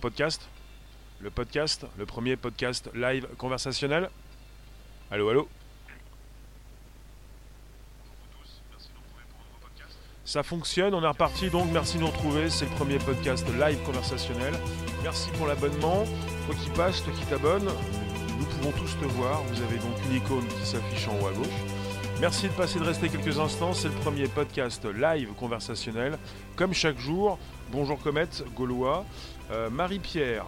podcast. Le podcast, le premier podcast live conversationnel. Allô, allô Ça fonctionne, on est reparti donc, merci de nous retrouver, c'est le premier podcast live conversationnel. Merci pour l'abonnement, toi qui passes, toi qui t'abonnes, nous pouvons tous te voir, vous avez donc une icône qui s'affiche en haut à gauche. Merci de passer de rester quelques instants, c'est le premier podcast live conversationnel, comme chaque jour. Bonjour Comet, Gaulois, euh, Marie-Pierre.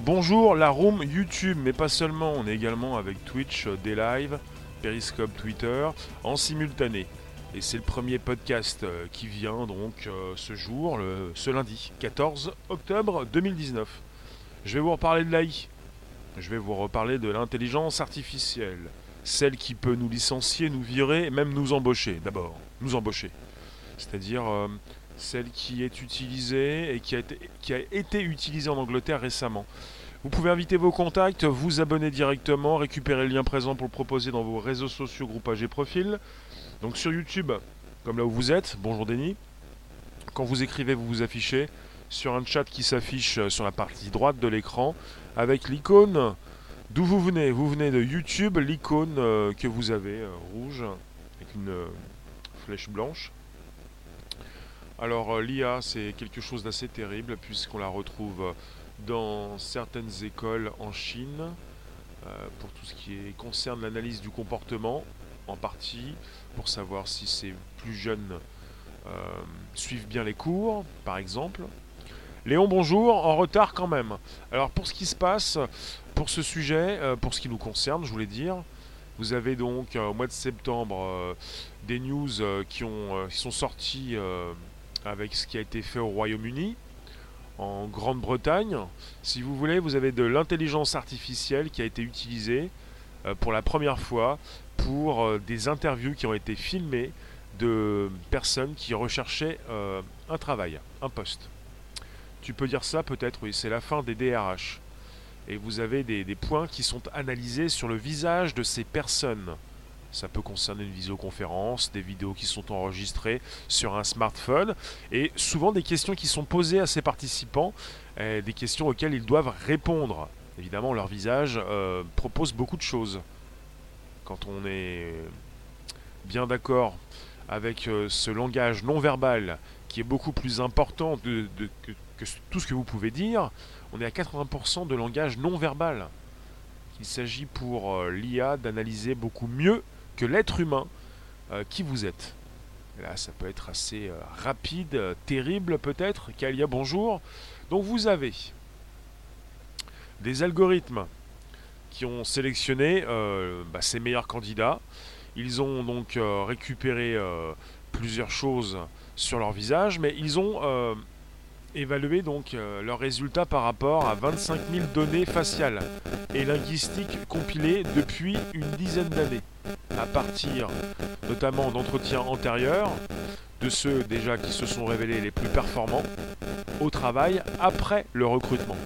Bonjour la room YouTube, mais pas seulement, on est également avec Twitch, euh, des Periscope, Twitter, en simultané. Et c'est le premier podcast euh, qui vient donc ce jour, ce lundi, 14 octobre 2019. Je vais vous reparler de l'AI. Je vais vous reparler de l'intelligence artificielle. Celle qui peut nous licencier, nous virer, même nous embaucher. D'abord, nous embaucher. C'est-à-dire celle qui est utilisée et qui a, été, utilisée en Angleterre récemment. Vous pouvez inviter vos contacts, vous abonner directement, récupérer le lien présent pour le proposer dans vos réseaux sociaux, groupages et profils. Donc sur YouTube, comme là où vous êtes, bonjour Denis. Quand vous écrivez, vous vous affichez sur un chat qui s'affiche sur la partie droite de l'écran avec l'icône d'où vous venez. Vous venez de YouTube, l'icône euh, que vous avez euh, rouge avec une euh, flèche blanche. Alors euh, l'IA, c'est quelque chose d'assez terrible puisqu'on la retrouve dans certaines écoles en Chine euh, pour tout ce qui concerne l'analyse du comportement, en partie pour savoir si ces plus jeunes euh, suivent bien les cours, par exemple. Léon, bonjour, en retard quand même. Alors pour ce qui se passe, pour ce sujet, pour ce qui nous concerne, je voulais dire, vous avez donc au mois de septembre des news qui, ont, qui sont sorties avec ce qui a été fait au Royaume-Uni, en Grande-Bretagne. Si vous voulez, vous avez de l'intelligence artificielle qui a été utilisée euh, pour la première fois pour euh, des interviews qui ont été filmées de personnes qui recherchaient euh, un travail, un poste. Tu peux dire ça peut-être, oui, c'est la fin des DRH. Et vous avez des, des points qui sont analysés sur le visage de ces personnes. Ça peut concerner une visioconférence, des vidéos qui sont enregistrées sur un smartphone et souvent des questions qui sont posées à ces participants, euh, des questions auxquelles ils doivent répondre. Évidemment, leur visage euh, propose beaucoup de choses. Quand on est bien d'accord avec euh, ce langage non verbal qui est beaucoup plus important que, tout ce que vous pouvez dire, on est à 80% de langage non verbal. Il s'agit pour l'IA d'analyser beaucoup mieux l'être humain euh, qui vous êtes. là, ça peut être assez euh, rapide, euh, terrible peut-être. Kalia, bonjour. Donc vous avez des algorithmes qui ont sélectionné bah, ces meilleurs candidats. Ils ont donc récupéré plusieurs choses sur leur visage, mais ils ont évalué donc leurs résultats par rapport à 25 000 données faciales et linguistiques compilées depuis une dizaine d'années à partir notamment d'entretiens antérieurs, de ceux déjà qui se sont révélés les plus performants au travail après le recrutement.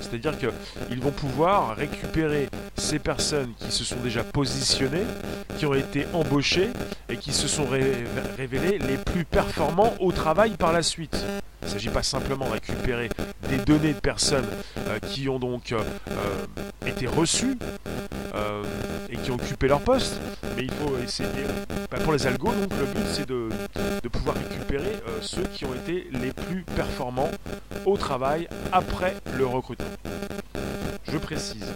C'est-à-dire qu'ils vont pouvoir récupérer ces personnes qui se sont déjà positionnées, qui ont été embauchées et qui se sont révélées les plus performants au travail par la suite. Il ne s'agit pas simplement de récupérer des données de personnes euh, qui ont donc euh, euh, été reçues qui ont occupé leur poste, mais il faut essayer. Bah, pour les algos, donc le but c'est de, pouvoir récupérer ceux qui ont été les plus performants au travail après le recrutement. Je précise.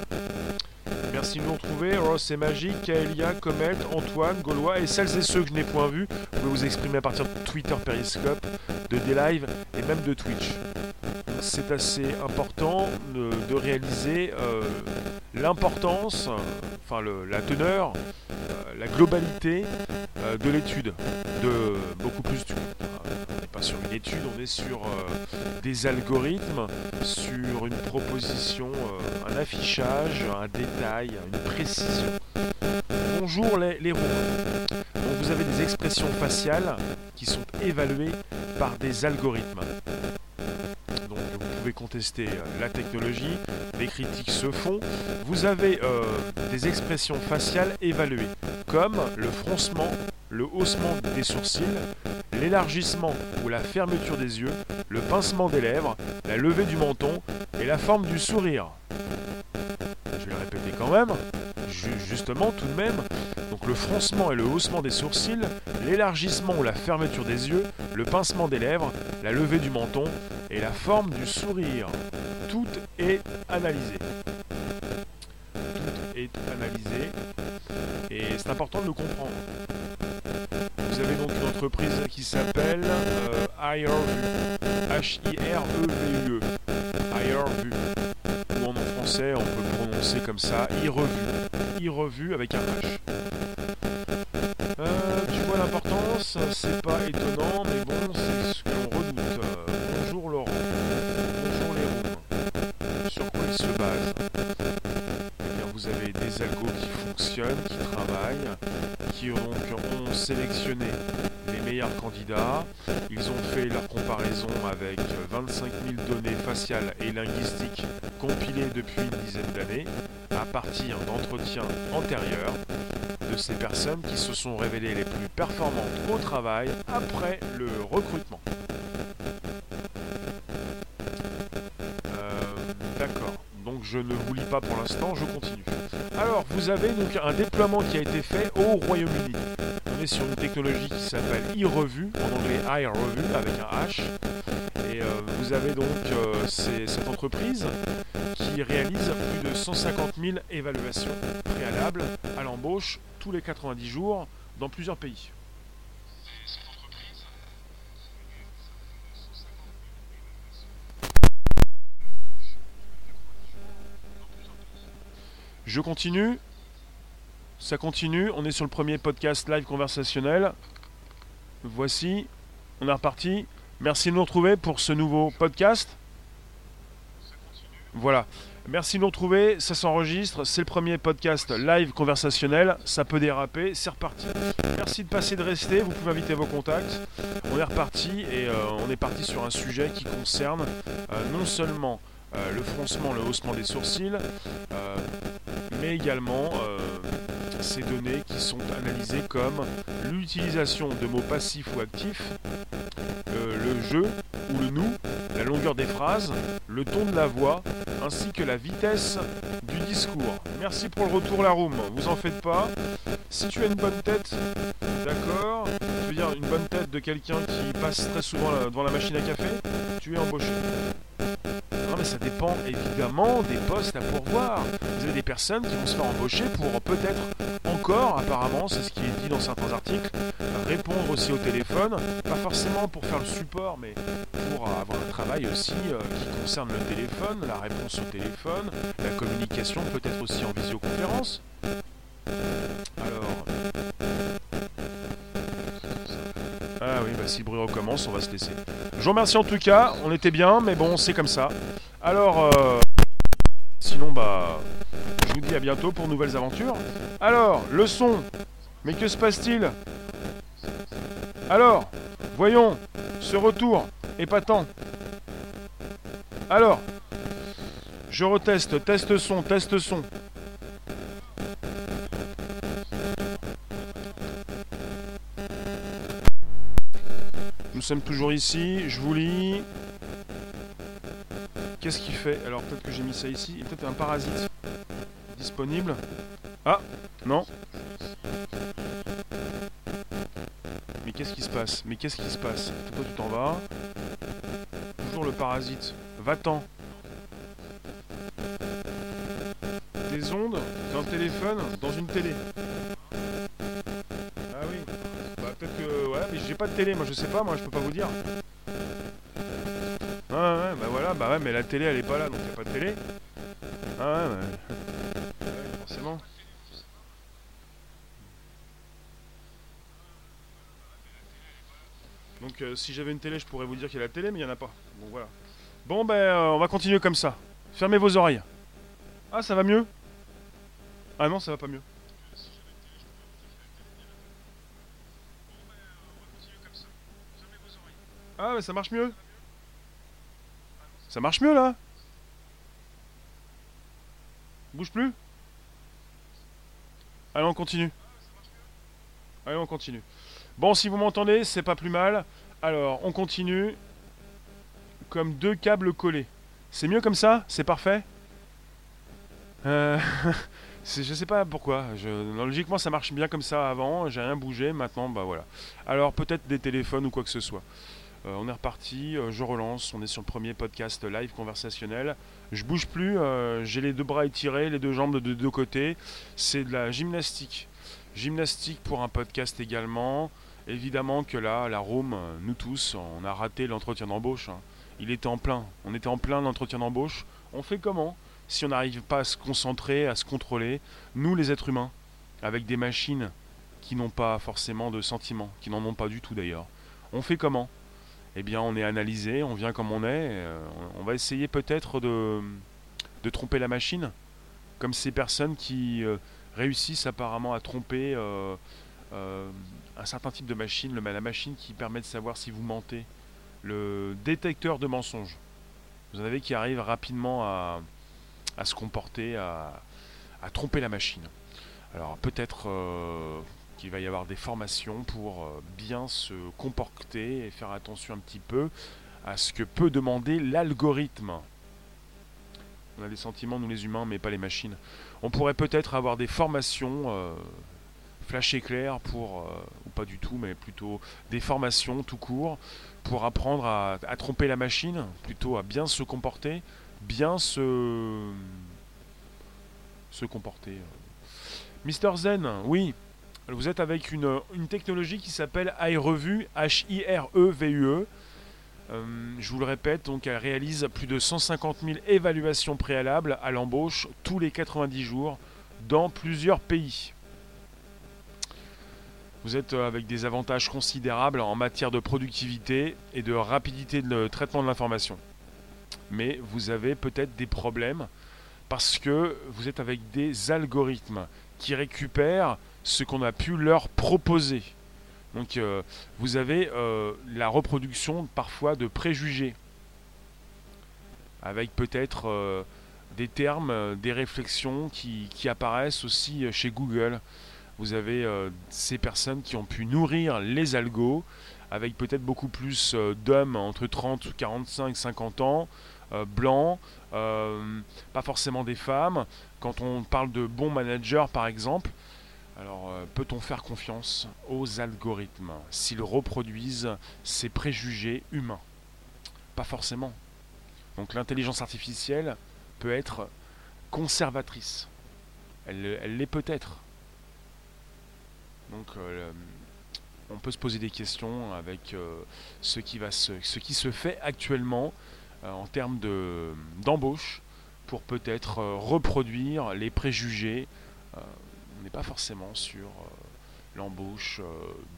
Merci de nous retrouver. Ross et Magique, Kaelia, Comet, Antoine, Gaulois et celles et ceux que je n'ai point vus. Vous pouvez vous exprimer à partir de Twitter Periscope, de D-Live et même de Twitch. C'est assez important de, réaliser euh, l'importance, enfin la teneur, euh, la globalité euh, de l'étude, de beaucoup plus du on n'est pas sur une étude, on est sur des algorithmes, sur une proposition, un affichage, un détail, une précision. Bonjour les, les. Donc vous avez des expressions faciales qui sont évaluées par des algorithmes. Donc vous pouvez contester euh, la technologie, les critiques se font. Vous avez euh, des expressions faciales évaluées, comme le froncement, le haussement des sourcils, l'élargissement ou la fermeture des yeux, le pincement des lèvres, la levée du menton et la forme du sourire. Je vais le répéter quand même, justement tout de même. Donc le froncement et le haussement des sourcils, l'élargissement ou la fermeture des yeux, le pincement des lèvres, la levée du menton et la forme du sourire. Tout est analysé. Tout est analysé et c'est important de le comprendre. Vous avez donc une entreprise qui s'appelle euh, H-I-R-E-V-U-E. HireVue. Ou en français, on peut le prononcer comme ça, e-revue. E-revue avec un H. Ils ont fait leur comparaison avec 25 000 données faciales et linguistiques compilées depuis une dizaine d'années à partir d'entretiens antérieurs de ces personnes qui se sont révélées les plus performantes au travail après le recrutement. Euh, d'accord, donc je ne vous lis pas pour l'instant, je continue. Alors, vous avez donc un déploiement qui a été fait au Royaume-Uni. Sur une technologie qui s'appelle e-revue, en anglais iRevue avec un H. Et euh, vous avez donc euh, cette entreprise qui réalise plus de 150 000 évaluations préalables à l'embauche tous les 90 jours dans plusieurs pays. Je continue. Ça continue. On est sur le premier podcast live conversationnel. Voici. On est reparti. Merci de nous retrouver pour ce nouveau podcast. Voilà. Merci de nous retrouver, ça s'enregistre, c'est le premier podcast live conversationnel, ça peut déraper, c'est reparti. Merci de passer, de rester, vous pouvez inviter vos contacts. On est reparti et euh, on est parti sur un sujet qui concerne euh, non seulement euh, le froncement, le haussement des sourcils, mais également ces données qui sont analysées comme l'utilisation de mots passifs ou actifs, le jeu ou le nous, la longueur des phrases, le ton de la voix, ainsi que la vitesse du discours. Merci pour le retour la vous en faites pas. Si tu as une bonne tête, d'accord, je veux dire une bonne tête de quelqu'un qui passe très souvent devant la machine à café, tu es embauché. Ça dépend évidemment des postes à pourvoir. Vous avez des personnes qui vont se faire embaucher pour peut-être encore, apparemment, c'est ce qui est dit dans certains articles, répondre aussi au téléphone, pas forcément pour faire le support, mais pour avoir un travail aussi euh, qui concerne le téléphone, la réponse au téléphone, la communication peut-être aussi en visioconférence. Alors... si bruit recommence, on va se laisser. Je vous remercie en tout cas, on était bien, mais bon, c'est comme ça. Alors, euh... sinon, bah, je vous dis à bientôt pour nouvelles aventures. Alors, le son, mais que se passe-t-il? Alors, voyons, ce retour, épatant. Alors, je reteste, test son, test son. Nous sommes toujours ici, je vous lis. Qu'est-ce qu'il fait Alors peut-être que j'ai mis ça ici. Il peut-être un parasite disponible. Ah Non Mais qu'est-ce qui se passe Mais qu'est-ce qui se passe Toi tu t'en vas. Toujours le parasite. Va-t'en. Des ondes d'un téléphone dans une télé. Pas de télé, moi je sais pas, moi je peux pas vous dire. Ouais, bah voilà, bah ouais, mais la télé elle est pas là, donc y a pas de télé. Ah ouais, ouais forcément. Donc euh, si j'avais une télé, je pourrais vous dire qu'il y a la télé, mais il n'y en a pas. Bon voilà. Bon ben euh, on va continuer comme ça. Fermez vos oreilles. Ah ça va mieux? Ah non ça va pas mieux. Ça marche mieux? Ça marche mieux là? Bouge plus? Allez on continue. Allez on continue. Bon, si vous m'entendez, c'est pas plus mal. Alors, on continue. Comme deux câbles collés. C'est mieux comme ça? C'est parfait? Euh, Je sais pas pourquoi. logiquement, ça marche bien comme ça avant. J'ai rien bougé. Maintenant, bah voilà. Alors, peut-être des téléphones ou quoi que ce soit. Euh, on est reparti, euh, je relance, on est sur le premier podcast live conversationnel. Je bouge plus, euh, j'ai les deux bras étirés, les deux jambes de deux côtés. C'est de la gymnastique. Gymnastique pour un podcast également. Évidemment que là, la room, nous tous, on a raté l'entretien d'embauche. Hein. Il était en plein, on était en plein l'entretien d'embauche. On fait comment si on n'arrive pas à se concentrer, à se contrôler, nous les êtres humains, avec des machines qui n'ont pas forcément de sentiments, qui n'en ont pas du tout d'ailleurs. On fait comment eh bien on est analysé, on vient comme on est, euh, on va essayer peut-être de, tromper la machine, comme ces personnes qui euh, réussissent apparemment à tromper euh, un certain type de machine, la machine qui permet de savoir si vous mentez, le détecteur de mensonges. Vous en avez qui arrivent rapidement à, se comporter, à, tromper la machine. Alors peut-être qu'il va y avoir des formations pour euh, bien se comporter et faire attention un petit peu à ce que peut demander l'algorithme. On a des sentiments, nous les humains, mais pas les machines. On pourrait peut-être avoir des formations euh, flash éclair pour, euh, ou pas du tout, mais plutôt des formations tout court pour apprendre à, à, tromper la machine, plutôt à bien se comporter, bien se, se comporter. Mister Zen, oui, vous êtes avec une, technologie qui s'appelle iRevue, H-I-R-E-V-U-E. Euh, je vous le répète, donc elle réalise plus de 150 000 évaluations préalables à l'embauche tous les 90 jours dans plusieurs pays. Vous êtes euh, avec des avantages considérables en matière de productivité et de rapidité de traitement de l'information. Mais vous avez peut-être des problèmes parce que vous êtes avec des algorithmes qui récupèrent ce qu'on a pu leur proposer. Donc euh, vous avez euh, la reproduction parfois de préjugés, avec peut-être euh, des termes, des réflexions qui, qui, apparaissent aussi chez Google. Vous avez ces personnes qui ont pu nourrir les algos, avec peut-être beaucoup plus d'hommes entre 30, 45, 50 ans, blancs, pas forcément des femmes. Quand on parle de bons managers par exemple, alors, euh, peut-on faire confiance aux algorithmes s'ils reproduisent ces préjugés humains? Pas forcément. Donc l'intelligence artificielle peut être conservatrice. Elle l'est peut-être. Donc euh, on peut se poser des questions avec euh, ce, qui se fait actuellement en termes d'embauche pour peut-être reproduire les préjugés on n'est pas forcément sur euh, l'embauche euh,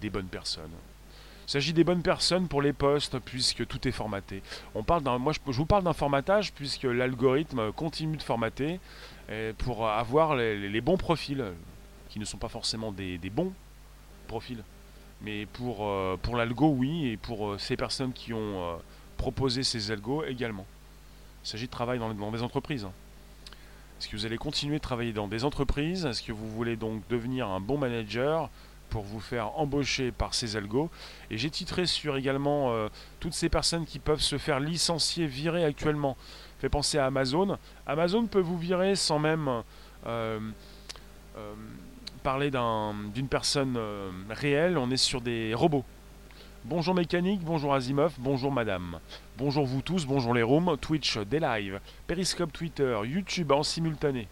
des bonnes personnes. Il s'agit des bonnes personnes pour les postes puisque tout est formaté. On parle moi, je, vous parle d'un formatage puisque l'algorithme continue de formater pour avoir les, bons profils, qui ne sont pas forcément des, bons profils. Mais pour, euh, pour l'algo, oui, et pour ces personnes qui ont proposé ces algos également. Il s'agit de travail dans, dans des entreprises. Est-ce que vous allez continuer de travailler dans des entreprises? Est-ce que vous voulez donc devenir un bon manager pour vous faire embaucher par ces algos Et j'ai titré sur également euh, toutes ces personnes qui peuvent se faire licencier, virer actuellement. Fait penser à Amazon. Amazon peut vous virer sans même euh, euh, parler d'une personne réelle. On est sur des robots. Bonjour mécanique, bonjour Asimov, bonjour madame. Bonjour vous tous, bonjour les rooms, Twitch, des lives, Periscope Twitter, YouTube en simultané.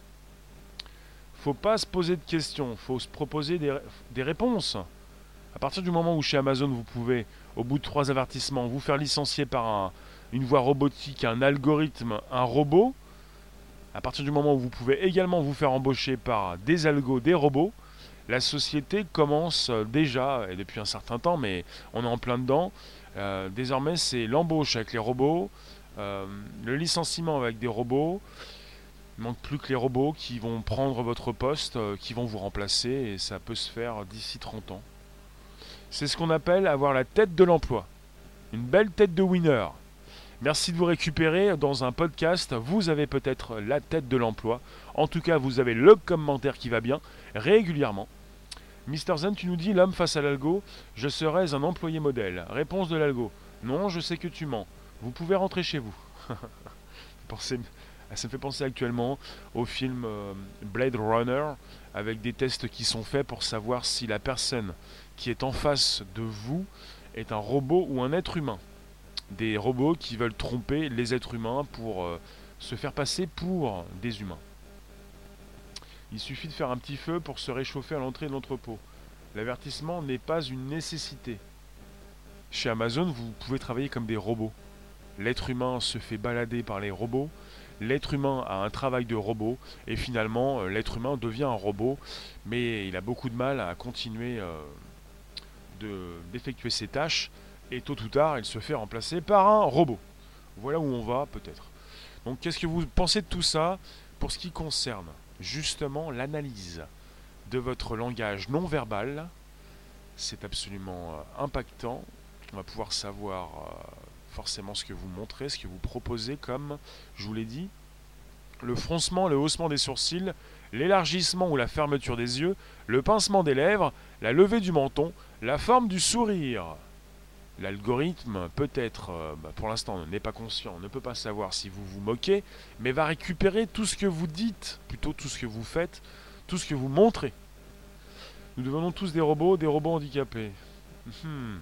Faut pas se poser de questions, faut se proposer des, réponses. À partir du moment où chez Amazon vous pouvez, au bout de trois avertissements, vous faire licencier par une voix robotique, un algorithme, un robot, à partir du moment où vous pouvez également vous faire embaucher par des algos, des robots, la société commence euh, déjà, et depuis un certain temps, mais on est en plein dedans, euh, désormais c'est l'embauche avec les robots, euh, le licenciement avec des robots. Il manque plus que les robots qui vont prendre votre poste, qui vont vous remplacer, et ça peut se faire d'ici 30 ans. C'est ce qu'on appelle avoir la tête de l'emploi. Une belle tête de winner. Merci de vous récupérer dans un podcast. Vous avez peut-être la tête de l'emploi. En tout cas, vous avez le commentaire qui va bien régulièrement. Mister Zen, tu nous dis l'homme face à l'algo, je serais un employé modèle. Réponse de l'algo. Non, je sais que tu mens. Vous pouvez rentrer chez vous. ça me fait penser actuellement au film euh, Blade Runner avec des tests qui sont faits pour savoir si la personne qui est en face de vous est un robot ou un être humain. Des robots qui veulent tromper les êtres humains pour euh, se faire passer pour des humains. Il suffit de faire un petit feu pour se réchauffer à l'entrée de l'entrepôt. L'avertissement n'est pas une nécessité. Chez Amazon, vous pouvez travailler comme des robots. L'être humain se fait balader par les robots, l'être humain a un travail de robot, et finalement, euh, l'être humain devient un robot, mais il a beaucoup de mal à continuer euh, d'effectuer ses tâches, et tôt ou tard, il se fait remplacer par un robot. Voilà où on va, peut-être. Donc, qu'est-ce que vous pensez de tout ça pour ce qui concerne? Justement l'analyse de votre langage non verbal. C'est absolument euh, impactant. On va pouvoir savoir euh, forcément ce que vous montrez, ce que vous proposez comme, je vous l'ai dit, le froncement, le haussement des sourcils, l'élargissement ou la fermeture des yeux, le pincement des lèvres, la levée du menton, la forme du sourire. L'algorithme, peut-être, euh, bah, pour l'instant, n'est pas conscient, ne peut pas savoir si vous vous moquez, mais va récupérer tout ce que vous dites, plutôt tout ce que vous faites, tout ce que vous montrez. Nous devenons tous des robots, des robots handicapés. Hmm.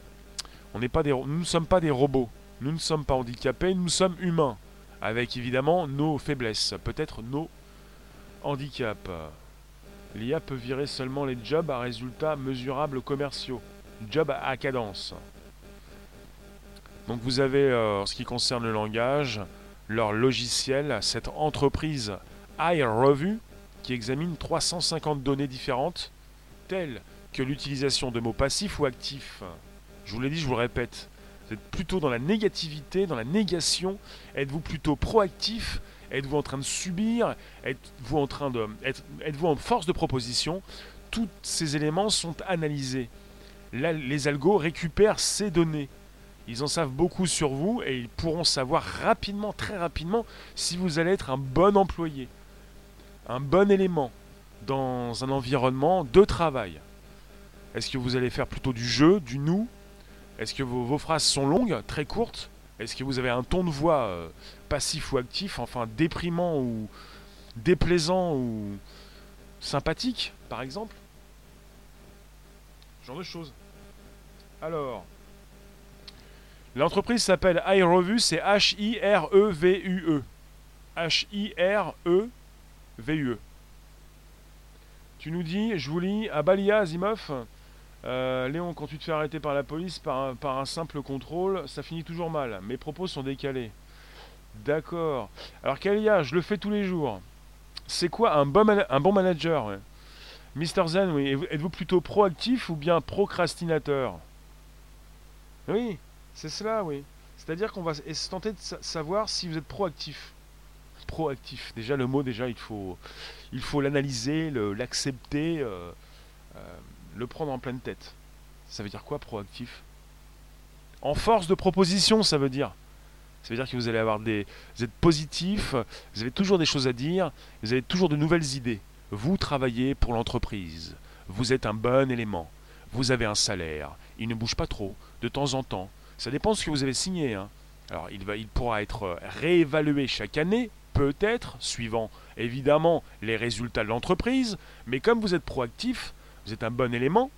On pas des, nous ne sommes pas des robots. Nous ne sommes pas handicapés, nous sommes humains. Avec évidemment nos faiblesses, peut-être nos handicaps. L'IA peut virer seulement les jobs à résultats mesurables commerciaux. Job à cadence. Donc vous avez, euh, en ce qui concerne le langage, leur logiciel, cette entreprise iReview, qui examine 350 données différentes, telles que l'utilisation de mots passifs ou actifs. Je vous l'ai dit, je vous le répète, vous êtes plutôt dans la négativité, dans la négation. Êtes-vous plutôt proactif? Êtes-vous en train de subir? Êtes-vous en train de êtes-vous en force de proposition? Tous ces éléments sont analysés. Les algos récupèrent ces données. Ils en savent beaucoup sur vous et ils pourront savoir rapidement, très rapidement, si vous allez être un bon employé, un bon élément dans un environnement de travail. Est-ce que vous allez faire plutôt du jeu, du nous Est-ce que vos, phrases sont longues, très courtes? Est-ce que vous avez un ton de voix euh, passif ou actif, enfin déprimant ou déplaisant ou sympathique, par exemple? Ce genre de choses. Alors, L'entreprise s'appelle iRevue, c'est H-I-R-E-V-U-E. H-I-R-E-V-U-E. Tu nous dis, je vous lis, à Balia, Azimov, euh, Léon, quand tu te fais arrêter par la police par un, simple contrôle, ça finit toujours mal. Mes propos sont décalés. D'accord. Alors Kalia, je le fais tous les jours. C'est quoi un bon, manager Mister Zen, oui. Êtes-vous plutôt proactif ou bien procrastinateur? Oui. C'est cela, oui. C'est-à-dire qu'on va tenter de savoir si vous êtes proactif. Proactif. Déjà, le mot, déjà, il faut il faut l'analyser, l'accepter, euh, euh, le prendre en pleine tête. Ça veut dire quoi, proactif? En force de proposition, ça veut dire. Ça veut dire que vous allez avoir des. Vous êtes positif, vous avez toujours des choses à dire, vous avez toujours de nouvelles idées. Vous travaillez pour l'entreprise. Vous êtes un bon élément. Vous avez un salaire. Il ne bouge pas trop. De temps en temps, ça dépend de ce que vous avez signé. Hein. Alors il, va, il pourra être réévalué chaque année, peut-être, suivant évidemment les résultats de l'entreprise, mais comme vous êtes proactif, vous êtes un bon élément,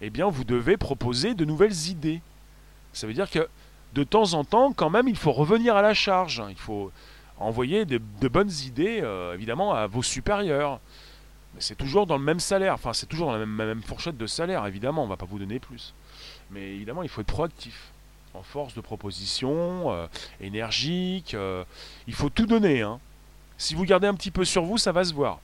eh bien vous devez proposer de nouvelles idées. Ça veut dire que de temps en temps, quand même, il faut revenir à la charge. Il faut envoyer de, bonnes idées, euh, évidemment, à vos supérieurs. Mais c'est toujours dans le même salaire, enfin c'est toujours dans la même fourchette de salaire, évidemment, on ne va pas vous donner plus. Mais évidemment, il faut être proactif en force de proposition, euh, énergique. Euh, il faut tout donner. Hein. Si vous gardez un petit peu sur vous, ça va se voir.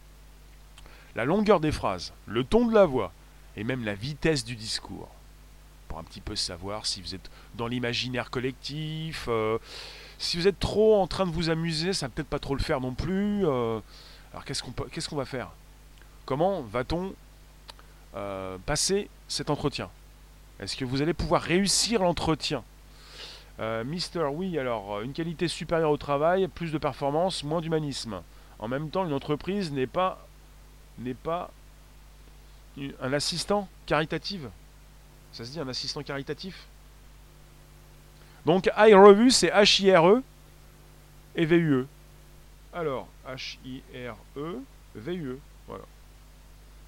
La longueur des phrases, le ton de la voix, et même la vitesse du discours. Pour un petit peu savoir si vous êtes dans l'imaginaire collectif. Euh, si vous êtes trop en train de vous amuser, ça va peut-être pas trop le faire non plus. alors qu'est-ce qu'on qu'est-ce qu'on va faire? Comment va-t-on passer cet entretien? Est-ce que vous allez pouvoir réussir l'entretien? Euh, Mister, oui, alors, une qualité supérieure au travail, plus de performance, moins d'humanisme. En même temps, une entreprise n'est pas, n'est pas un assistant caritatif. Ça se dit un assistant caritatif? Donc iRevue, c'est H-I-R-E et V-U-E. Alors, H-I-R-E, V-U-E. Voilà.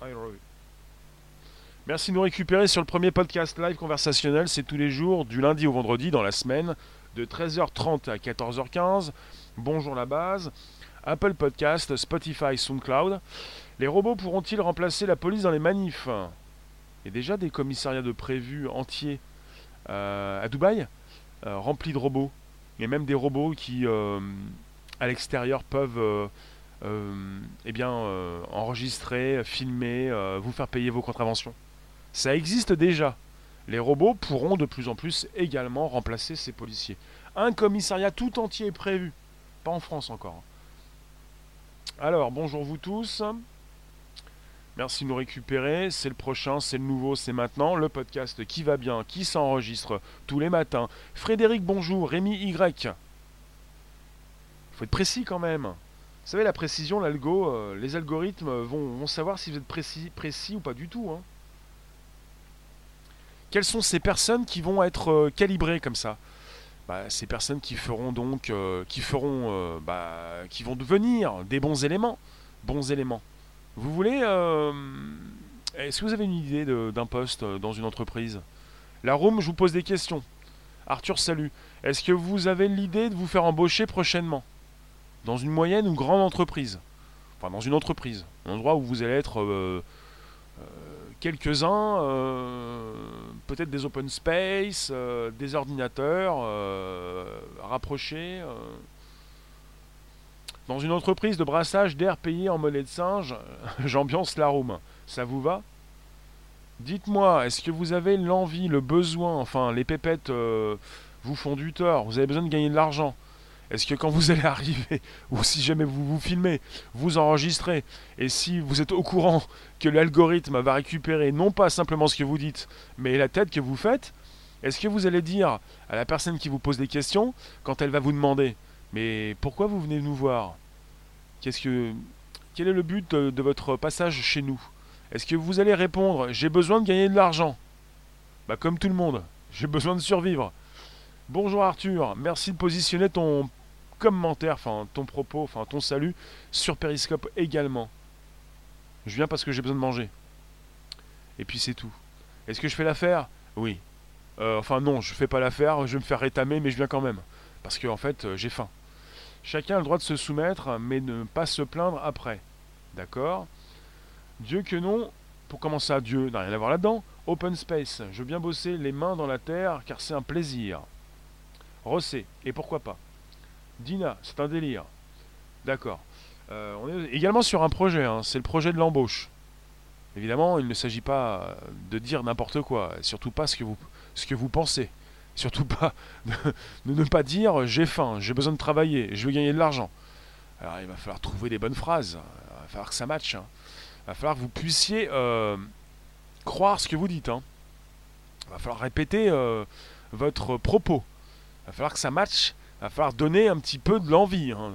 iRevue. Merci de nous récupérer sur le premier podcast live conversationnel. C'est tous les jours, du lundi au vendredi dans la semaine, de 13h30 à 14h15. Bonjour la base. Apple Podcast, Spotify, SoundCloud. Les robots pourront-ils remplacer la police dans les manifs? Il y a déjà des commissariats de prévus entiers euh, à Dubaï, euh, remplis de robots. Il y a même des robots qui, euh, à l'extérieur, peuvent eh bien, enregistrer, filmer, vous faire payer vos contraventions. Ça existe déjà. Les robots pourront de plus en plus également remplacer ces policiers. Un commissariat tout entier est prévu. Pas en France encore. Alors, bonjour vous tous. Merci de nous récupérer. C'est le prochain, c'est le nouveau, c'est maintenant. Le podcast qui va bien, qui s'enregistre tous les matins. Frédéric, bonjour. Rémi Y. Il faut être précis quand même. Vous savez, la précision, l'algo, euh, les algorithmes vont, savoir si vous êtes précis, précis ou pas du tout. Hein quelles sont ces personnes qui vont être euh, calibrées comme ça? Bah, ces personnes qui feront donc, euh, qui feront, euh, bah, qui vont devenir des bons éléments, bons éléments. Vous voulez, est-ce que vous avez une idée d'un poste dans une entreprise? La room, je vous pose des questions. Arthur, salut. Est-ce que vous avez l'idée de vous faire embaucher prochainement? Dans une moyenne ou grande entreprise? Enfin, dans une entreprise, un endroit où vous allez être quelques-uns, peut-être des open space, euh, des ordinateurs euh, rapprochés. Dans une entreprise de brassage d'air payé en monnaie de singe, j'ambiance la room. Ça vous va? Dites-moi, est-ce que vous avez l'envie, le besoin, enfin les pépettes vous font du tort, vous avez besoin de gagner de l'argent? Est-ce que quand vous allez arriver, ou si jamais vous vous filmez, vous enregistrez, et si vous êtes au courant que l'algorithme va récupérer non pas simplement ce que vous dites, mais la tête que vous faites, est-ce que vous allez dire à la personne qui vous pose des questions, quand elle va vous demander Mais pourquoi vous venez nous voir? Qu'est-ce que, Quel est le but de, votre passage chez nous? Est-ce que vous allez répondre J'ai besoin de gagner de l'argent? Bah comme tout le monde, j'ai besoin de survivre. Bonjour Arthur, merci de positionner ton commentaire, enfin ton propos, enfin ton salut sur Periscope également. Je viens parce que j'ai besoin de manger. Et puis c'est tout. Est-ce que je fais l'affaire? Oui. Euh, enfin non, je fais pas l'affaire, je vais me faire rétamer, mais je viens quand même. Parce que en fait, euh, j'ai faim. Chacun a le droit de se soumettre, mais ne pas se plaindre après. D'accord? Dieu que non, pour commencer à Dieu, n'a rien à voir là-dedans. Open space, je veux bien bosser les mains dans la terre, car c'est un plaisir. Rossé, et pourquoi pas Dina, c'est un délire. D'accord. Euh, on est également sur un projet, hein. c'est le projet de l'embauche. Évidemment, il ne s'agit pas de dire n'importe quoi, surtout pas ce que vous, ce que vous pensez. Surtout pas de, ne pas dire j'ai faim, j'ai besoin de travailler, je veux gagner de l'argent. Alors il va falloir trouver des bonnes phrases, il va falloir que ça matche. Hein. Il va falloir que vous puissiez euh, croire ce que vous dites. Hein. Il va falloir répéter euh, votre propos. Va falloir que ça matche va falloir donner un petit peu de l'envie hein,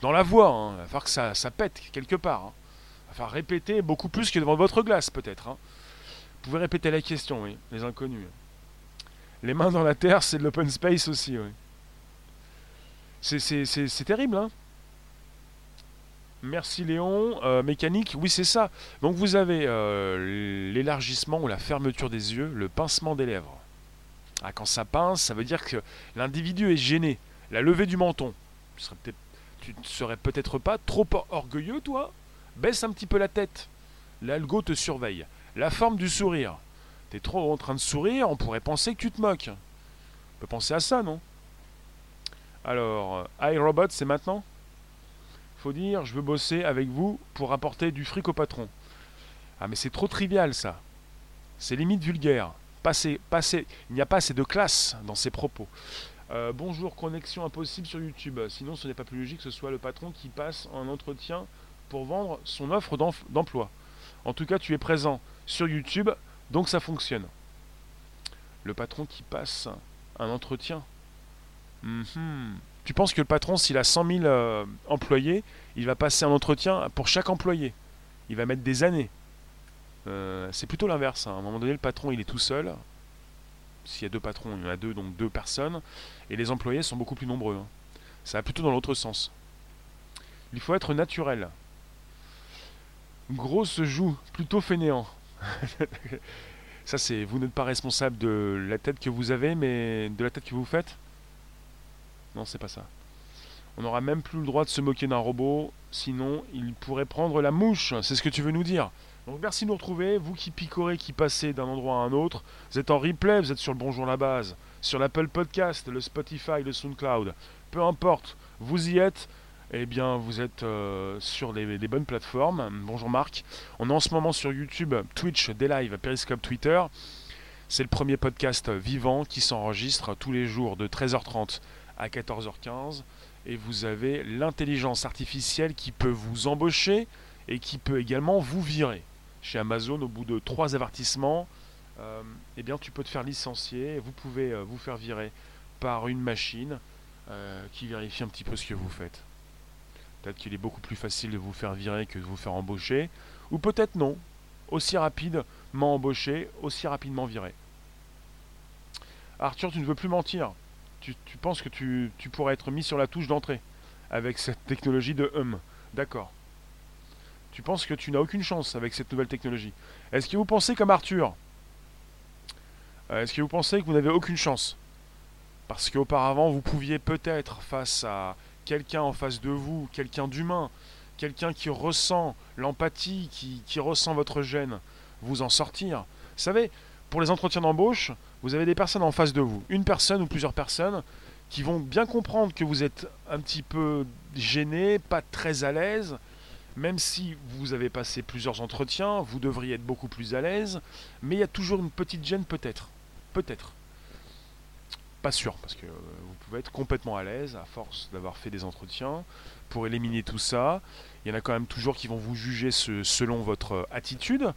dans, la voix. Hein. Il va falloir que ça, pète quelque part. Hein. Il va falloir répéter beaucoup plus que devant votre glace, peut-être. Vous pouvez répéter la question, oui, les inconnus. Les mains dans la terre, c'est de l'open space aussi. C'est terrible, hein Merci Léon. Euh, mécanique, oui c'est ça. Donc vous avez euh, l'élargissement ou la fermeture des yeux, le pincement des lèvres. Ah, quand ça pince, ça veut dire que l'individu est gêné. La levée du menton. Tu, ne serais peut-être pas trop orgueilleux, toi? Baisse un petit peu la tête. L'algo te surveille. La forme du sourire. T'es trop en train de sourire, on pourrait penser que tu te moques. On peut penser à ça, non? Alors, euh, iRobot, c'est maintenant? Faut dire, je veux bosser avec vous pour apporter du fric au patron. Ah, mais c'est trop trivial, ça. C'est limite vulgaire il n'y a pas assez de classe dans ses propos. Euh, bonjour, connexion impossible sur YouTube. Sinon, ce n'est pas plus logique que ce soit le patron qui passe un entretien pour vendre son offre d'emploi. En tout cas, tu es présent sur YouTube, donc ça fonctionne. Le patron qui passe un entretien. Mhm. Tu penses que le patron, s'il a 100 000 euh, employés, il va passer un entretien pour chaque employé? Il va mettre des années. Euh, c'est plutôt l'inverse. hein. À un moment donné, le patron, il est tout seul. S'il y a deux patrons, il y en a deux, donc deux personnes. Et les employés sont beaucoup plus nombreux. hein. Ça va plutôt dans l'autre sens. Il faut être naturel. Gros se joue, plutôt fainéant. Ça, c'est. Vous n'êtes pas responsable de la tête que vous avez, mais de la tête que vous faites? Non, c'est pas ça. On n'aura même plus le droit de se moquer d'un robot, sinon il pourrait prendre la mouche. C'est ce que tu veux nous dire. Donc merci de nous retrouver, vous qui picorez, qui passez d'un endroit à un autre. Vous êtes en replay, vous êtes sur le Bonjour la base, sur l'Apple Podcast, le Spotify, le SoundCloud. Peu importe, vous y êtes. Eh bien, vous êtes euh, sur les, bonnes plateformes. Bonjour Marc. On est en ce moment sur YouTube, Twitch, des lives, Periscope, Twitter. C'est le premier podcast vivant qui s'enregistre tous les jours de 13h30 à 14h15 et vous avez l'intelligence artificielle qui peut vous embaucher et qui peut également vous virer. Chez Amazon, au bout de trois avertissements, euh, eh bien, tu peux te faire licencier vous pouvez euh, vous faire virer par une machine euh, qui vérifie un petit peu ce que vous faites. Peut-être qu'il est beaucoup plus facile de vous faire virer que de vous faire embaucher, ou peut-être non. Aussi rapidement embauché, aussi rapidement viré. Arthur, tu ne veux plus mentir tu, penses que tu pourrais être mis sur la touche d'entrée avec cette technologie de hum. D'accord. Tu penses que tu n'as aucune chance avec cette nouvelle technologie. Est-ce que vous pensez comme Arthur? Euh, Est-ce que vous pensez que vous n'avez aucune chance? Parce qu'auparavant, vous pouviez peut-être, face à quelqu'un en face de vous, quelqu'un d'humain, quelqu'un qui ressent l'empathie, qui, qui ressent votre gêne, vous en sortir. Vous savez, pour les entretiens d'embauche, vous avez des personnes en face de vous, une personne ou plusieurs personnes qui vont bien comprendre que vous êtes un petit peu gêné, pas très à l'aise, même si vous avez passé plusieurs entretiens, vous devriez être beaucoup plus à l'aise, mais il y a toujours une petite gêne peut-être. Peut-être. Pas sûr, parce que euh, vous pouvez être complètement à l'aise à force d'avoir fait des entretiens. Pour éliminer tout ça, il y en a quand même toujours qui vont vous juger selon votre attitude.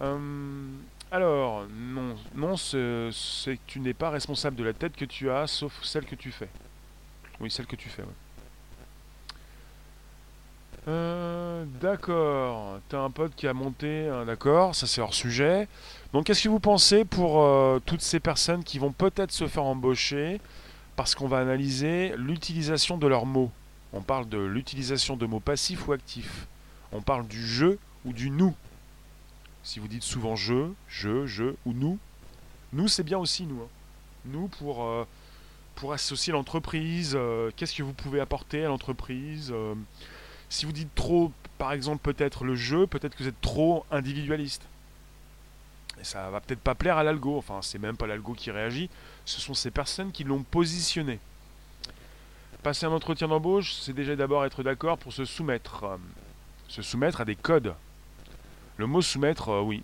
Euh, alors, non, non, c'est tu n'es pas responsable de la tête que tu as, sauf celle que tu fais. Oui, celle que tu fais, ouais. Euh, d'accord, t'as un pote qui a monté, un d'accord, ça c'est hors sujet. Donc qu'est-ce que vous pensez pour euh, toutes ces personnes qui vont peut-être se faire embaucher parce qu'on va analyser l'utilisation de leurs mots? On parle de l'utilisation de mots passifs ou actifs. On parle du je ou du nous. Si vous dites souvent je, je, je ou nous, nous c'est bien aussi nous. hein. Nous pour, euh, associer l'entreprise, euh, qu'est-ce que vous pouvez apporter à l'entreprise euh, Si vous dites trop, par exemple peut-être le je, peut-être que vous êtes trop individualiste. Et ça va peut-être pas plaire à l'algo, enfin c'est même pas l'algo qui réagit, ce sont ces personnes qui l'ont positionné. Passer un entretien d'embauche, c'est déjà d'abord être d'accord pour se soumettre. euh, se soumettre à des codes. Le mot soumettre, euh, oui,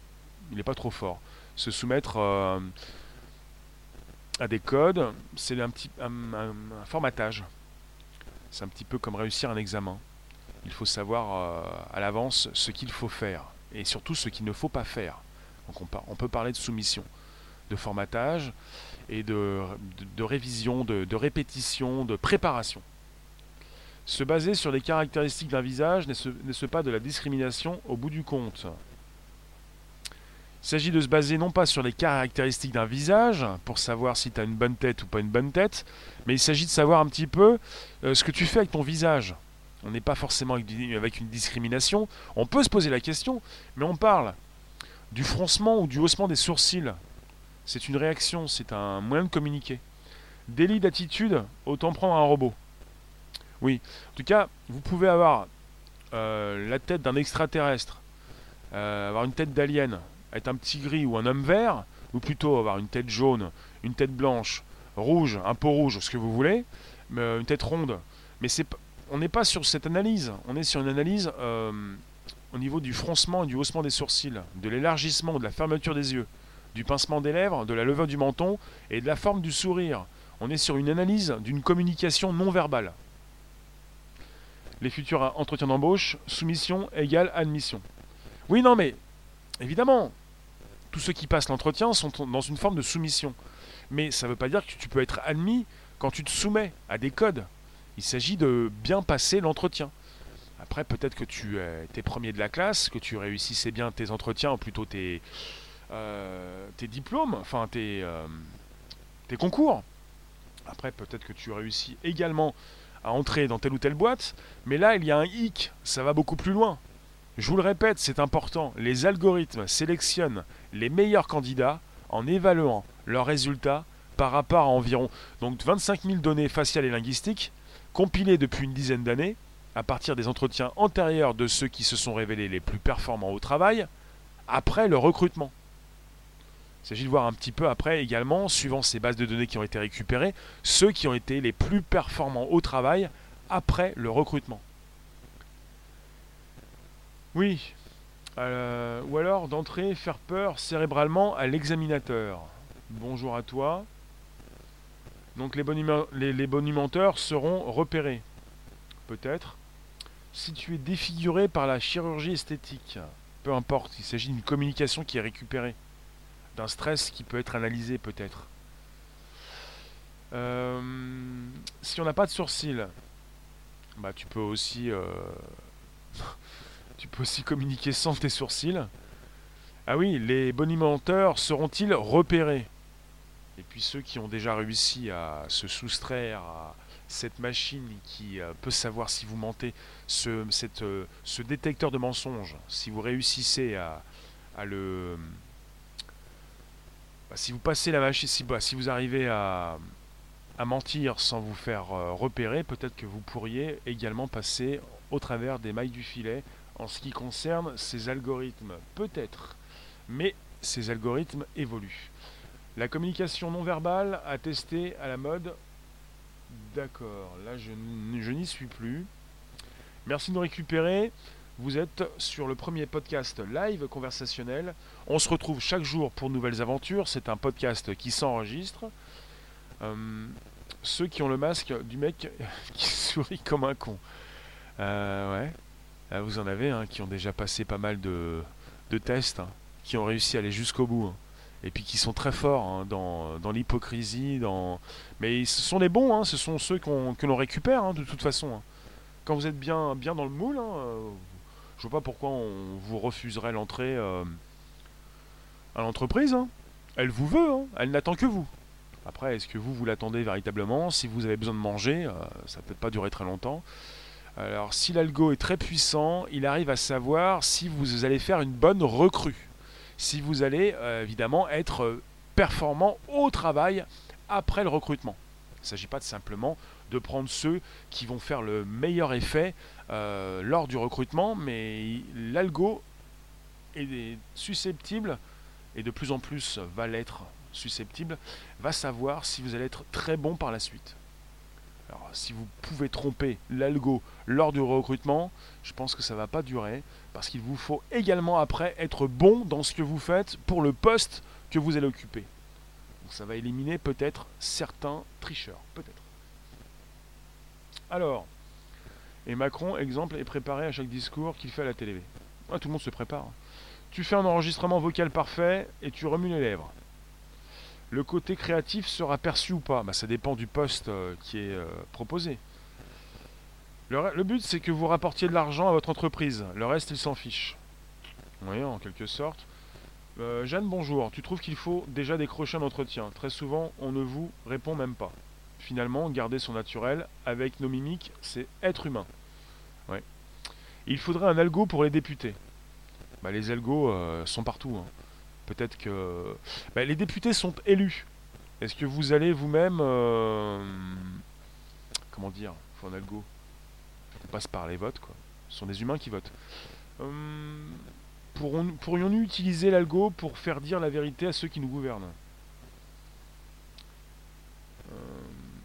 il n'est pas trop fort. Se soumettre euh, à des codes, c'est un petit un formatage. C'est un petit peu comme réussir un examen. Il faut savoir euh, à l'avance ce qu'il faut faire et surtout ce qu'il ne faut pas faire. Donc on, peut parler de soumission, de formatage et de, révision, de, répétition, de préparation. Se baser sur les caractéristiques d'un visage n'est-ce pas de la discrimination au bout du compte Il s'agit de se baser non pas sur les caractéristiques d'un visage, pour savoir si tu as une bonne tête ou pas une bonne tête, mais il s'agit de savoir un petit peu euh, ce que tu fais avec ton visage. On n'est pas forcément avec, une discrimination. On peut se poser la question, mais on parle du froncement ou du haussement des sourcils. C'est une réaction, c'est un moyen de communiquer. Délit d'attitude, autant prendre un robot. Oui, en tout cas, vous pouvez avoir euh, la tête d'un extraterrestre, euh, avoir une tête d'alien, être un petit gris ou un homme vert, ou plutôt avoir une tête jaune, une tête blanche, rouge, un pot rouge, ce que vous voulez, euh, une tête ronde. Mais c'est, on n'est pas sur cette analyse, on est sur une analyse euh, au niveau du froncement et du haussement des sourcils, de l'élargissement, de la fermeture des yeux, du pincement des lèvres, de la levure du menton et de la forme du sourire. On est sur une analyse d'une communication non verbale. Les futurs entretiens d'embauche, soumission égale admission. Oui, non, mais évidemment, tous ceux qui passent l'entretien sont dans une forme de soumission. Mais ça ne veut pas dire que tu peux être admis quand tu te soumets à des codes. Il s'agit de bien passer l'entretien. Après, peut-être que tu es premier de la classe, que tu réussissais bien tes entretiens, ou plutôt tes, euh, diplômes, enfin tes, euh, tes concours. Après, peut-être que tu réussis également à entrer dans telle ou telle boîte, mais là, il y a un hic, ça va beaucoup plus loin. Je vous le répète, c'est important, les algorithmes sélectionnent les meilleurs candidats en évaluant leurs résultats par rapport à environ donc 25 000 données faciales et linguistiques compilées depuis une dizaine d'années à partir des entretiens antérieurs de ceux qui se sont révélés les plus performants au travail après le recrutement. Il s'agit de voir un petit peu après également, suivant ces bases de données qui ont été récupérées, ceux qui ont été les plus performants au travail après le recrutement. Oui. Euh, ou alors d'entrer, faire peur cérébralement à l'examinateur. Bonjour à toi. Donc les, les, les bonimenteurs seront repérés. Peut-être. Si tu es défiguré par la chirurgie esthétique, peu importe, il s'agit d'une communication qui est récupérée d'un stress qui peut être analysé peut-être. Euh, si on n'a pas de sourcils, bah tu peux aussi euh, tu peux aussi communiquer sans tes sourcils. Ah oui, les bonimenteurs seront-ils repérés? Et puis ceux qui ont déjà réussi à se soustraire à cette machine qui euh, peut savoir si vous mentez, ce, cette, ce détecteur de mensonges, si vous réussissez à, à le bah, si vous passez la machine, si, bah, si vous arrivez à, mentir sans vous faire euh, repérer, peut-être que vous pourriez également passer au travers des mailles du filet en ce qui concerne ces algorithmes. Peut-être, mais ces algorithmes évoluent. La communication non verbale a testé à la mode. D'accord, là je, n'y suis plus. Merci de nous récupérer. Vous êtes sur le premier podcast live conversationnel. On se retrouve chaque jour pour nouvelles aventures. C'est un podcast qui s'enregistre. Euh, ceux qui ont le masque du mec qui sourit comme un con. Euh, ouais. Ah, vous en avez qui ont déjà passé pas mal de, tests, hein, qui ont réussi à aller jusqu'au bout. Hein. Et puis qui sont très forts dans, l'hypocrisie. Dans... Mais ce sont les bons, ce sont ceux que l'on récupère de toute façon. Quand vous êtes bien, bien dans le moule, je vois pas pourquoi on vous refuserait l'entrée euh, à l'entreprise. Hein. Elle vous veut, hein. elle n'attend que vous. Après, est-ce que vous, vous l'attendez véritablement? Si vous avez besoin de manger, euh, ça peut-être pas durer très longtemps. Alors, si l'algo est très puissant, il arrive à savoir si vous allez faire une bonne recrue. Si vous allez, euh, évidemment, être performant au travail après le recrutement. Il ne s'agit pas de simplement de prendre ceux qui vont faire le meilleur effet euh, lors du recrutement, mais l'algo est susceptible, et de plus en plus va l'être susceptible, va savoir si vous allez être très bon par la suite. Alors, si vous pouvez tromper l'algo lors du recrutement, je pense que ça ne va pas durer, parce qu'il vous faut également après être bon dans ce que vous faites pour le poste que vous allez occuper. Donc ça va éliminer peut-être certains tricheurs, peut-être. Alors, et Macron, exemple, est préparé à chaque discours qu'il fait à la télé. Ah, tout le monde se prépare. Tu fais un enregistrement vocal parfait et tu remues les lèvres. Le côté créatif sera perçu ou pas? Bah, Ça dépend du poste euh, qui est euh, proposé. Le, but, c'est que vous rapportiez de l'argent à votre entreprise. Le reste, il s'en fiche. Oui, en quelque sorte. Euh, Jeanne, bonjour. Tu trouves qu'il faut déjà décrocher un entretien Très souvent, on ne vous répond même pas finalement, garder son naturel avec nos mimiques, c'est être humain. Ouais. Il faudrait un algo pour les députés. Bah, les algos euh, sont partout. Hein. Peut-être que bah, les députés sont élus. Est-ce que vous allez vous-même, euh, comment dire, faut un algo. Passe par les votes, quoi. Ce sont des humains qui votent. Hum, pourrions-nous utiliser l'algo pour faire dire la vérité à ceux qui nous gouvernent?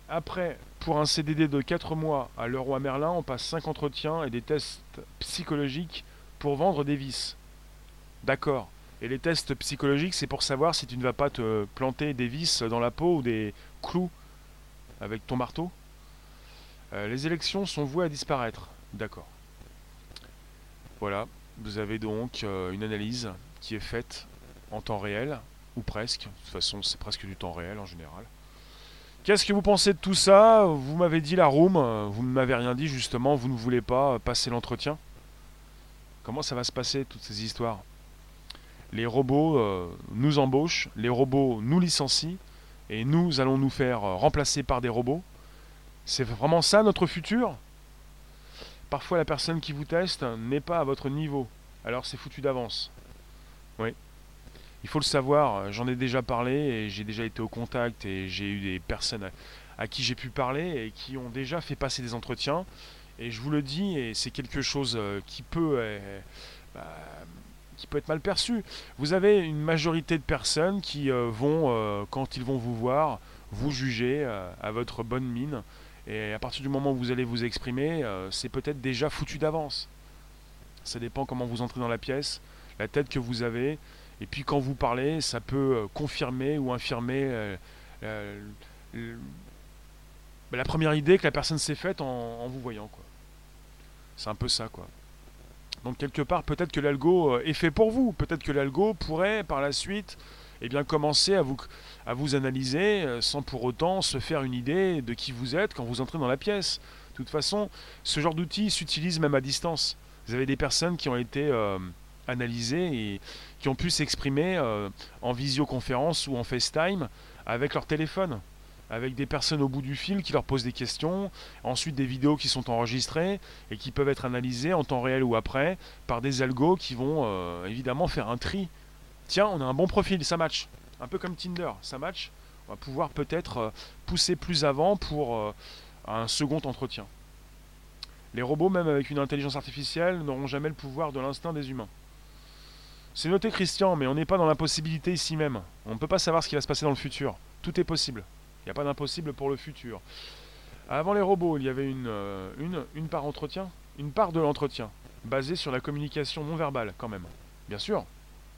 Après, pour un CDD de 4 mois à Leroy Merlin, on passe 5 entretiens et des tests psychologiques pour vendre des vis. D'accord. Et les tests psychologiques, c'est pour savoir si tu ne vas pas te planter des vis dans la peau ou des clous avec ton marteau? Euh, les élections sont vouées à disparaître. D'accord. Voilà, vous avez donc euh, une analyse qui est faite en temps réel, ou presque. De toute façon, c'est presque du temps réel en général Qu'est-ce que vous pensez de tout ça? Vous m'avez dit la room, vous ne m'avez rien dit justement, vous ne voulez pas passer l'entretien? Comment ça va se passer toutes ces histoires? Les robots euh, nous embauchent, les robots nous licencient, et nous allons nous faire euh, remplacer par des robots. C'est vraiment ça notre futur? Parfois la personne qui vous teste n'est pas à votre niveau, alors c'est foutu d'avance. Oui. Il faut le savoir, j'en ai déjà parlé et j'ai déjà été au contact et j'ai eu des personnes à, qui j'ai pu parler et qui ont déjà fait passer des entretiens. Et je vous le dis, et c'est quelque chose euh, qui peut, euh, bah, qui peut être mal perçu. Vous avez une majorité de personnes qui euh, vont, quand ils vont vous voir, vous juger à votre bonne mine. Et à partir du moment où vous allez vous exprimer, c'est peut-être déjà foutu d'avance. Ça dépend comment vous entrez dans la pièce, la tête que vous avez, et puis quand vous parlez, ça peut euh, confirmer ou infirmer euh, euh, la première idée que la personne s'est faite en, vous voyant. C'est un peu ça, quoi. Donc quelque part, peut-être que l'algo est fait pour vous. Peut-être que l'algo pourrait, par la suite, eh bien, commencer à vous, à vous analyser sans pour autant se faire une idée de qui vous êtes quand vous entrez dans la pièce. De toute façon, ce genre d'outil s'utilise même à distance. Vous avez des personnes qui ont été analysés et qui ont pu s'exprimer euh, en visioconférence ou en FaceTime avec leur téléphone, avec des personnes au bout du fil qui leur posent des questions, ensuite des vidéos qui sont enregistrées et qui peuvent être analysées en temps réel ou après par des algos qui vont euh, évidemment faire un tri. Tiens, on a un bon profil, ça match. Un peu comme Tinder, ça match. On va pouvoir peut-être euh, pousser plus avant pour un second entretien. Les robots, même avec une intelligence artificielle, n'auront jamais le pouvoir de l'instinct des humains. C'est noté Christian, mais on n'est pas dans l'impossibilité ici même. On ne peut pas savoir ce qui va se passer dans le futur. Tout est possible. Il n'y a pas d'impossible pour le futur. Avant les robots, il y avait une, euh, une, une part entretien, une part de l'entretien, basée sur la communication non verbale quand même. Bien sûr,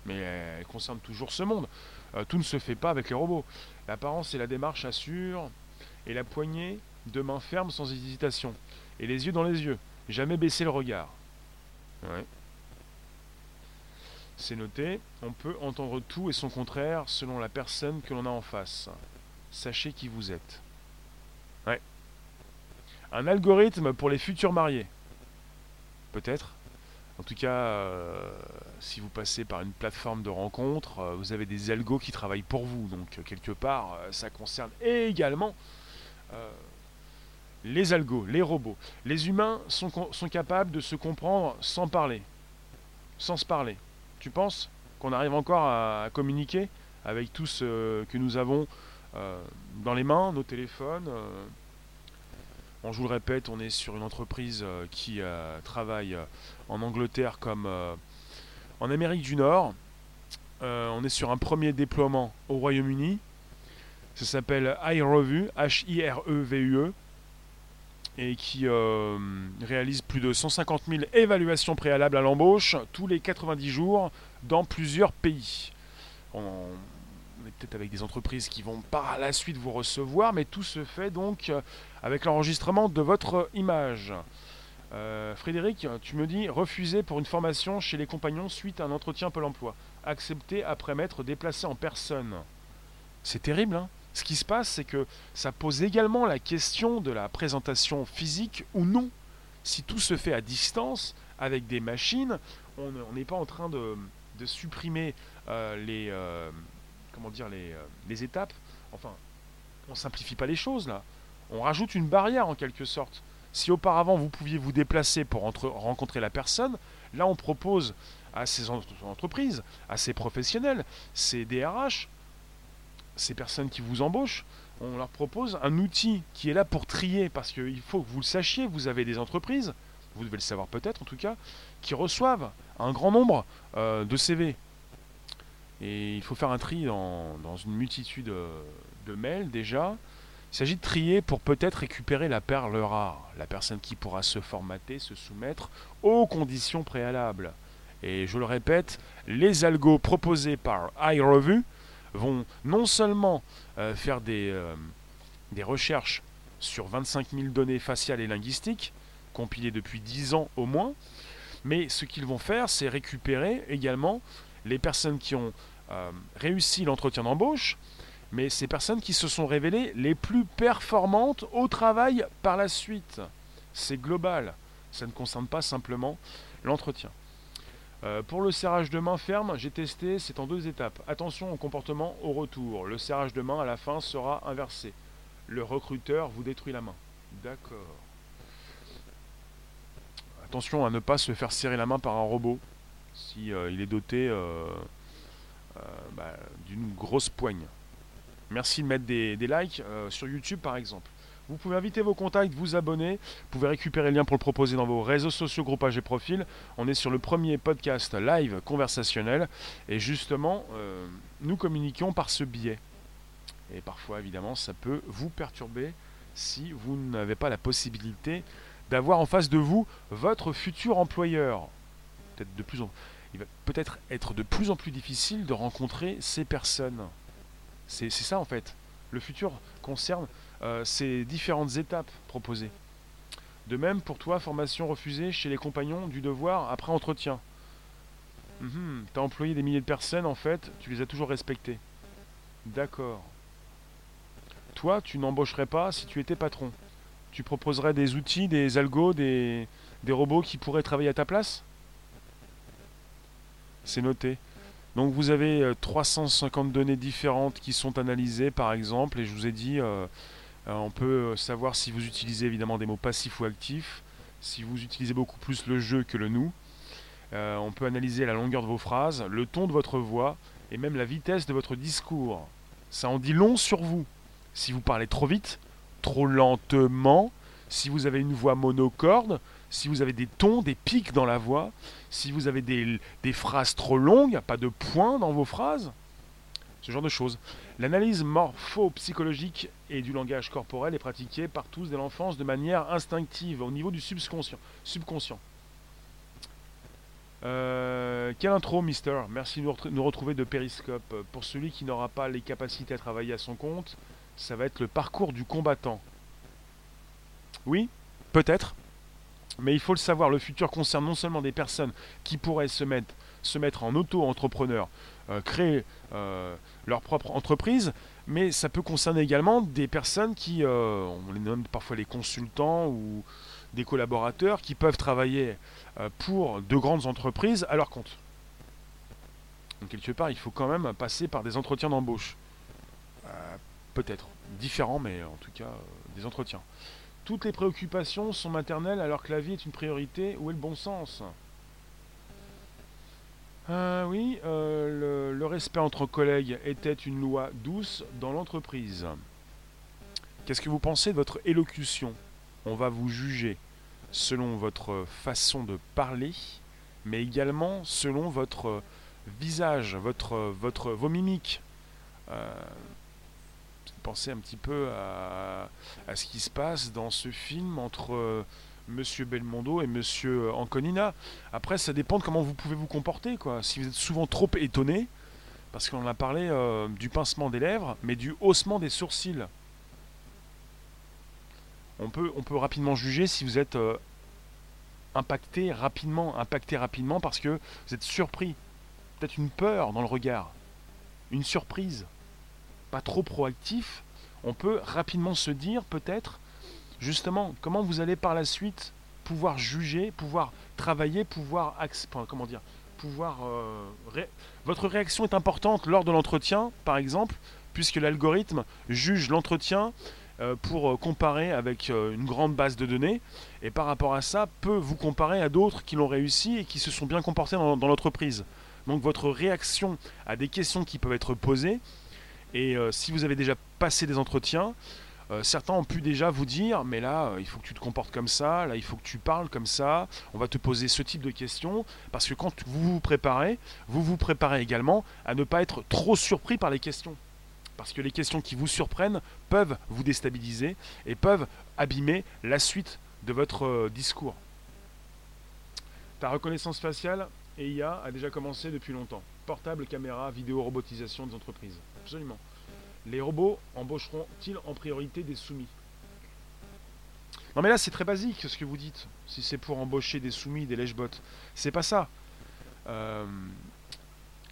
mais elle concerne toujours ce monde. Euh, tout ne se fait pas avec les robots. L'apparence et la démarche assurent, et la poignée de main ferme sans hésitation, et les yeux dans les yeux, jamais baisser le regard. C'est noté, on peut entendre tout et son contraire selon la personne que l'on a en face. Sachez qui vous êtes. Un algorithme pour les futurs mariés. Peut-être. En tout cas, euh, si vous passez par une plateforme de rencontre, euh, vous avez des algos qui travaillent pour vous. Donc, quelque part, euh, ça concerne également les algos, les robots. Les humains sont, sont capables de se comprendre sans parler. Sans se parler. Tu penses qu'on arrive encore à, communiquer avec tout ce que nous avons euh, dans les mains, nos téléphones euh, on, Je vous le répète, on est sur une entreprise euh, qui travaille en Angleterre comme en Amérique du Nord. on est sur un premier déploiement au Royaume-Uni. Ça s'appelle iRevue, H-I-R-E-V-U-E et qui euh, réalise plus de 150 000 évaluations préalables à l'embauche tous les 90 jours dans plusieurs pays. On, est peut-être avec des entreprises qui vont par la suite vous recevoir, mais tout se fait donc euh, avec l'enregistrement de votre image. Euh, Frédéric, tu me dis refuser pour une formation chez les compagnons suite à un entretien Pôle emploi. Accepter après m'être déplacé en personne. C'est terrible, hein ce qui se passe, c'est que ça pose également la question de la présentation physique ou non. Si tout se fait à distance, avec des machines, on n'est pas en train de, supprimer euh, les, euh, comment dire, les, les, étapes. Enfin, on simplifie pas les choses là. On rajoute une barrière en quelque sorte. Si auparavant vous pouviez vous déplacer pour rencontrer la personne, là on propose à ces entreprises, à ces professionnels, ces DRH, ces personnes qui vous embauchent, on leur propose un outil qui est là pour trier, parce qu'il faut que vous le sachiez, vous avez des entreprises, vous devez le savoir peut-être en tout cas, qui reçoivent un grand nombre euh, de CV. Et il faut faire un tri dans, une multitude euh, de mails déjà. Il s'agit de trier pour peut-être récupérer la perle rare, la personne qui pourra se formater, se soumettre aux conditions préalables. Et je le répète, les algos proposés par iRevue vont non seulement euh, faire des, euh, des recherches sur 25 000 données faciales et linguistiques, compilées depuis 10 ans au moins, mais ce qu'ils vont faire, c'est récupérer également les personnes qui ont euh, réussi l'entretien d'embauche, mais ces personnes qui se sont révélées les plus performantes au travail par la suite. C'est global, ça ne concerne pas simplement l'entretien. Euh, pour le serrage de main ferme, j'ai testé, c'est en deux étapes. Attention au comportement au retour. Le serrage de main à la fin sera inversé. Le recruteur vous détruit la main. D'accord. Attention à ne pas se faire serrer la main par un robot si euh, est doté euh, bah, d'une grosse poigne. Merci de mettre des, likes sur YouTube par exemple. Vous pouvez inviter vos contacts, vous abonner. Vous pouvez récupérer le lien pour le proposer dans vos réseaux sociaux, groupages et profils. On est sur le premier podcast live conversationnel. Et justement, euh, nous communiquons par ce biais. Et parfois, évidemment, ça peut vous perturber si vous n'avez pas la possibilité d'avoir en face de vous votre futur employeur. Peut-être de plus en il va peut-être être de plus en plus difficile de rencontrer ces personnes. C'est ça en fait. Le futur concerne euh, ces différentes étapes proposées. De même pour toi, formation refusée chez les compagnons du devoir après entretien. Mhm, tu as employé des milliers de personnes, en fait, tu les as toujours respectées. D'accord. Toi, tu n'embaucherais pas si tu étais patron. Tu proposerais des outils, des algos, des robots qui pourraient travailler à ta place? C'est noté. Donc vous avez 350 euh, données différentes qui sont analysées par exemple, et je vous ai dit, euh, euh, on peut savoir si vous utilisez évidemment des mots passifs ou actifs, si vous utilisez beaucoup plus le jeu que le nous. on peut analyser la longueur de vos phrases, le ton de votre voix, et même la vitesse de votre discours. Ça en dit long sur vous. Si vous parlez trop vite, trop lentement, si vous avez une voix monocorde, si vous avez des tons, des pics dans la voix, si vous avez des, phrases trop longues, pas de points dans vos phrases, ce genre de choses. L'analyse morpho-psychologique et du langage corporel est pratiquée par tous dès l'enfance de manière instinctive, au niveau du subconscient. subconscient. Euh, quelle intro, Mister? Merci de nous retrouver de Periscope. Pour celui qui n'aura pas les capacités à travailler à son compte, ça va être le parcours du combattant. Oui, peut-être? Mais il faut le savoir, le futur concerne non seulement des personnes qui pourraient se mettre, se mettre en auto-entrepreneur, euh, créer euh, leur propre entreprise, mais ça peut concerner également des personnes qui, euh, on les nomme parfois les consultants ou des collaborateurs qui peuvent travailler pour de grandes entreprises à leur compte. Donc quelque part, il faut quand même passer par des entretiens d'embauche. Peut-être différents, mais en tout cas des entretiens. Toutes les préoccupations sont maternelles alors que la vie est une priorité. Où est le bon sens? Euh, Oui, euh, le, respect entre collègues était une loi douce dans l'entreprise. Qu'est-ce que vous pensez de votre élocution? On va vous juger selon votre façon de parler, mais également selon votre visage, votre, votre, vos mimiques. Euh, penser un petit peu à, ce qui se passe dans ce film entre euh, Monsieur Belmondo et Monsieur Anconina. Après, ça dépend de comment vous pouvez vous comporter. Quoi. Si vous êtes souvent trop étonné, parce qu'on a parlé euh, du pincement des lèvres, mais du haussement des sourcils. On peut, on peut rapidement juger si vous êtes euh, impacté rapidement, impacté rapidement parce que vous êtes surpris. Peut-être une peur dans le regard, une surprise pas trop proactif, on peut rapidement se dire peut-être justement comment vous allez par la suite pouvoir juger, pouvoir travailler, pouvoir comment dire, pouvoir euh, votre réaction est importante lors de l'entretien par exemple puisque l'algorithme juge l'entretien euh, pour euh, comparer avec une grande base de données et par rapport à ça peut vous comparer à d'autres qui l'ont réussi et qui se sont bien comportés dans l'entreprise. Donc votre réaction à des questions qui peuvent être posées et euh, si vous avez déjà passé des entretiens, euh, certains ont pu déjà vous dire, mais là, euh, il faut que tu te comportes comme ça, là, il faut que tu parles comme ça, on va te poser ce type de questions, parce que quand vous vous préparez, vous vous préparez également à ne pas être trop surpris par les questions. Parce que les questions qui vous surprennent peuvent vous déstabiliser et peuvent abîmer la suite de votre discours. Ta reconnaissance faciale et IA a déjà commencé depuis longtemps. Portable, caméra, vidéo, robotisation des entreprises. Absolument. Les robots embaucheront-ils en priorité des soumis? Non mais là c'est très basique ce que vous dites. Si c'est pour embaucher des soumis, des lèche-bottes. C'est pas ça. Euh,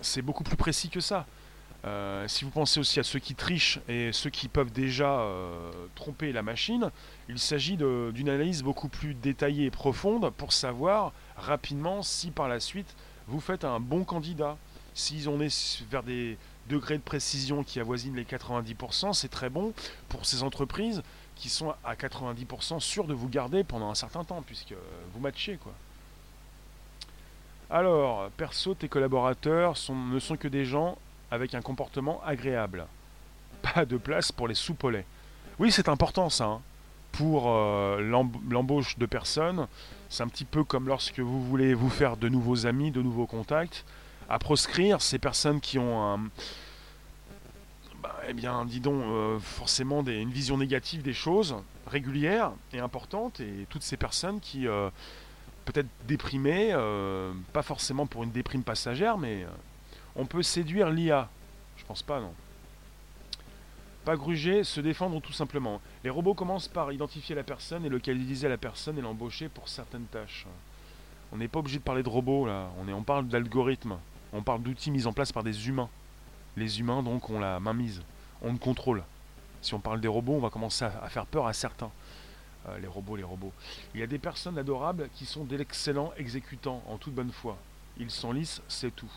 c'est beaucoup plus précis que ça. Euh, si vous pensez aussi à ceux qui trichent et ceux qui peuvent déjà euh, tromper la machine, il s'agit d'une analyse beaucoup plus détaillée et profonde pour savoir rapidement si par la suite vous faites un bon candidat. S'ils ont est vers des degrés de précision qui avoisinent les 90%, c'est très bon pour ces entreprises qui sont à 90% sûres de vous garder pendant un certain temps, puisque vous matchez quoi. Alors, perso, tes collaborateurs ne sont que des gens avec un comportement agréable. Pas de place pour les soupolets. Oui, c'est important ça. Hein. Pour euh, l'embauche de personnes, c'est un petit peu comme lorsque vous voulez vous faire de nouveaux amis, de nouveaux contacts. À proscrire ces personnes qui ont bah, eh bien, dis donc, euh, forcément une vision négative des choses, régulière et importante, et toutes ces personnes qui, euh, peut-être déprimées, pas forcément pour une déprime passagère, mais on peut séduire l'IA. Je pense pas, non. Pas gruger, se défendre tout simplement. Les robots commencent par identifier la personne et localiser la personne et l'embaucher pour certaines tâches. On n'est pas obligé de parler de robots là, on, est, on parle d'algorithmes, on parle d'outils mis en place par des humains. Les humains donc ont la main mise, on le contrôle. Si on parle des robots, on va commencer à, faire peur à certains. Euh, les robots, les robots. Il y a des personnes adorables qui sont d'excellents exécutants en toute bonne foi. Ils sont lisses, c'est tout.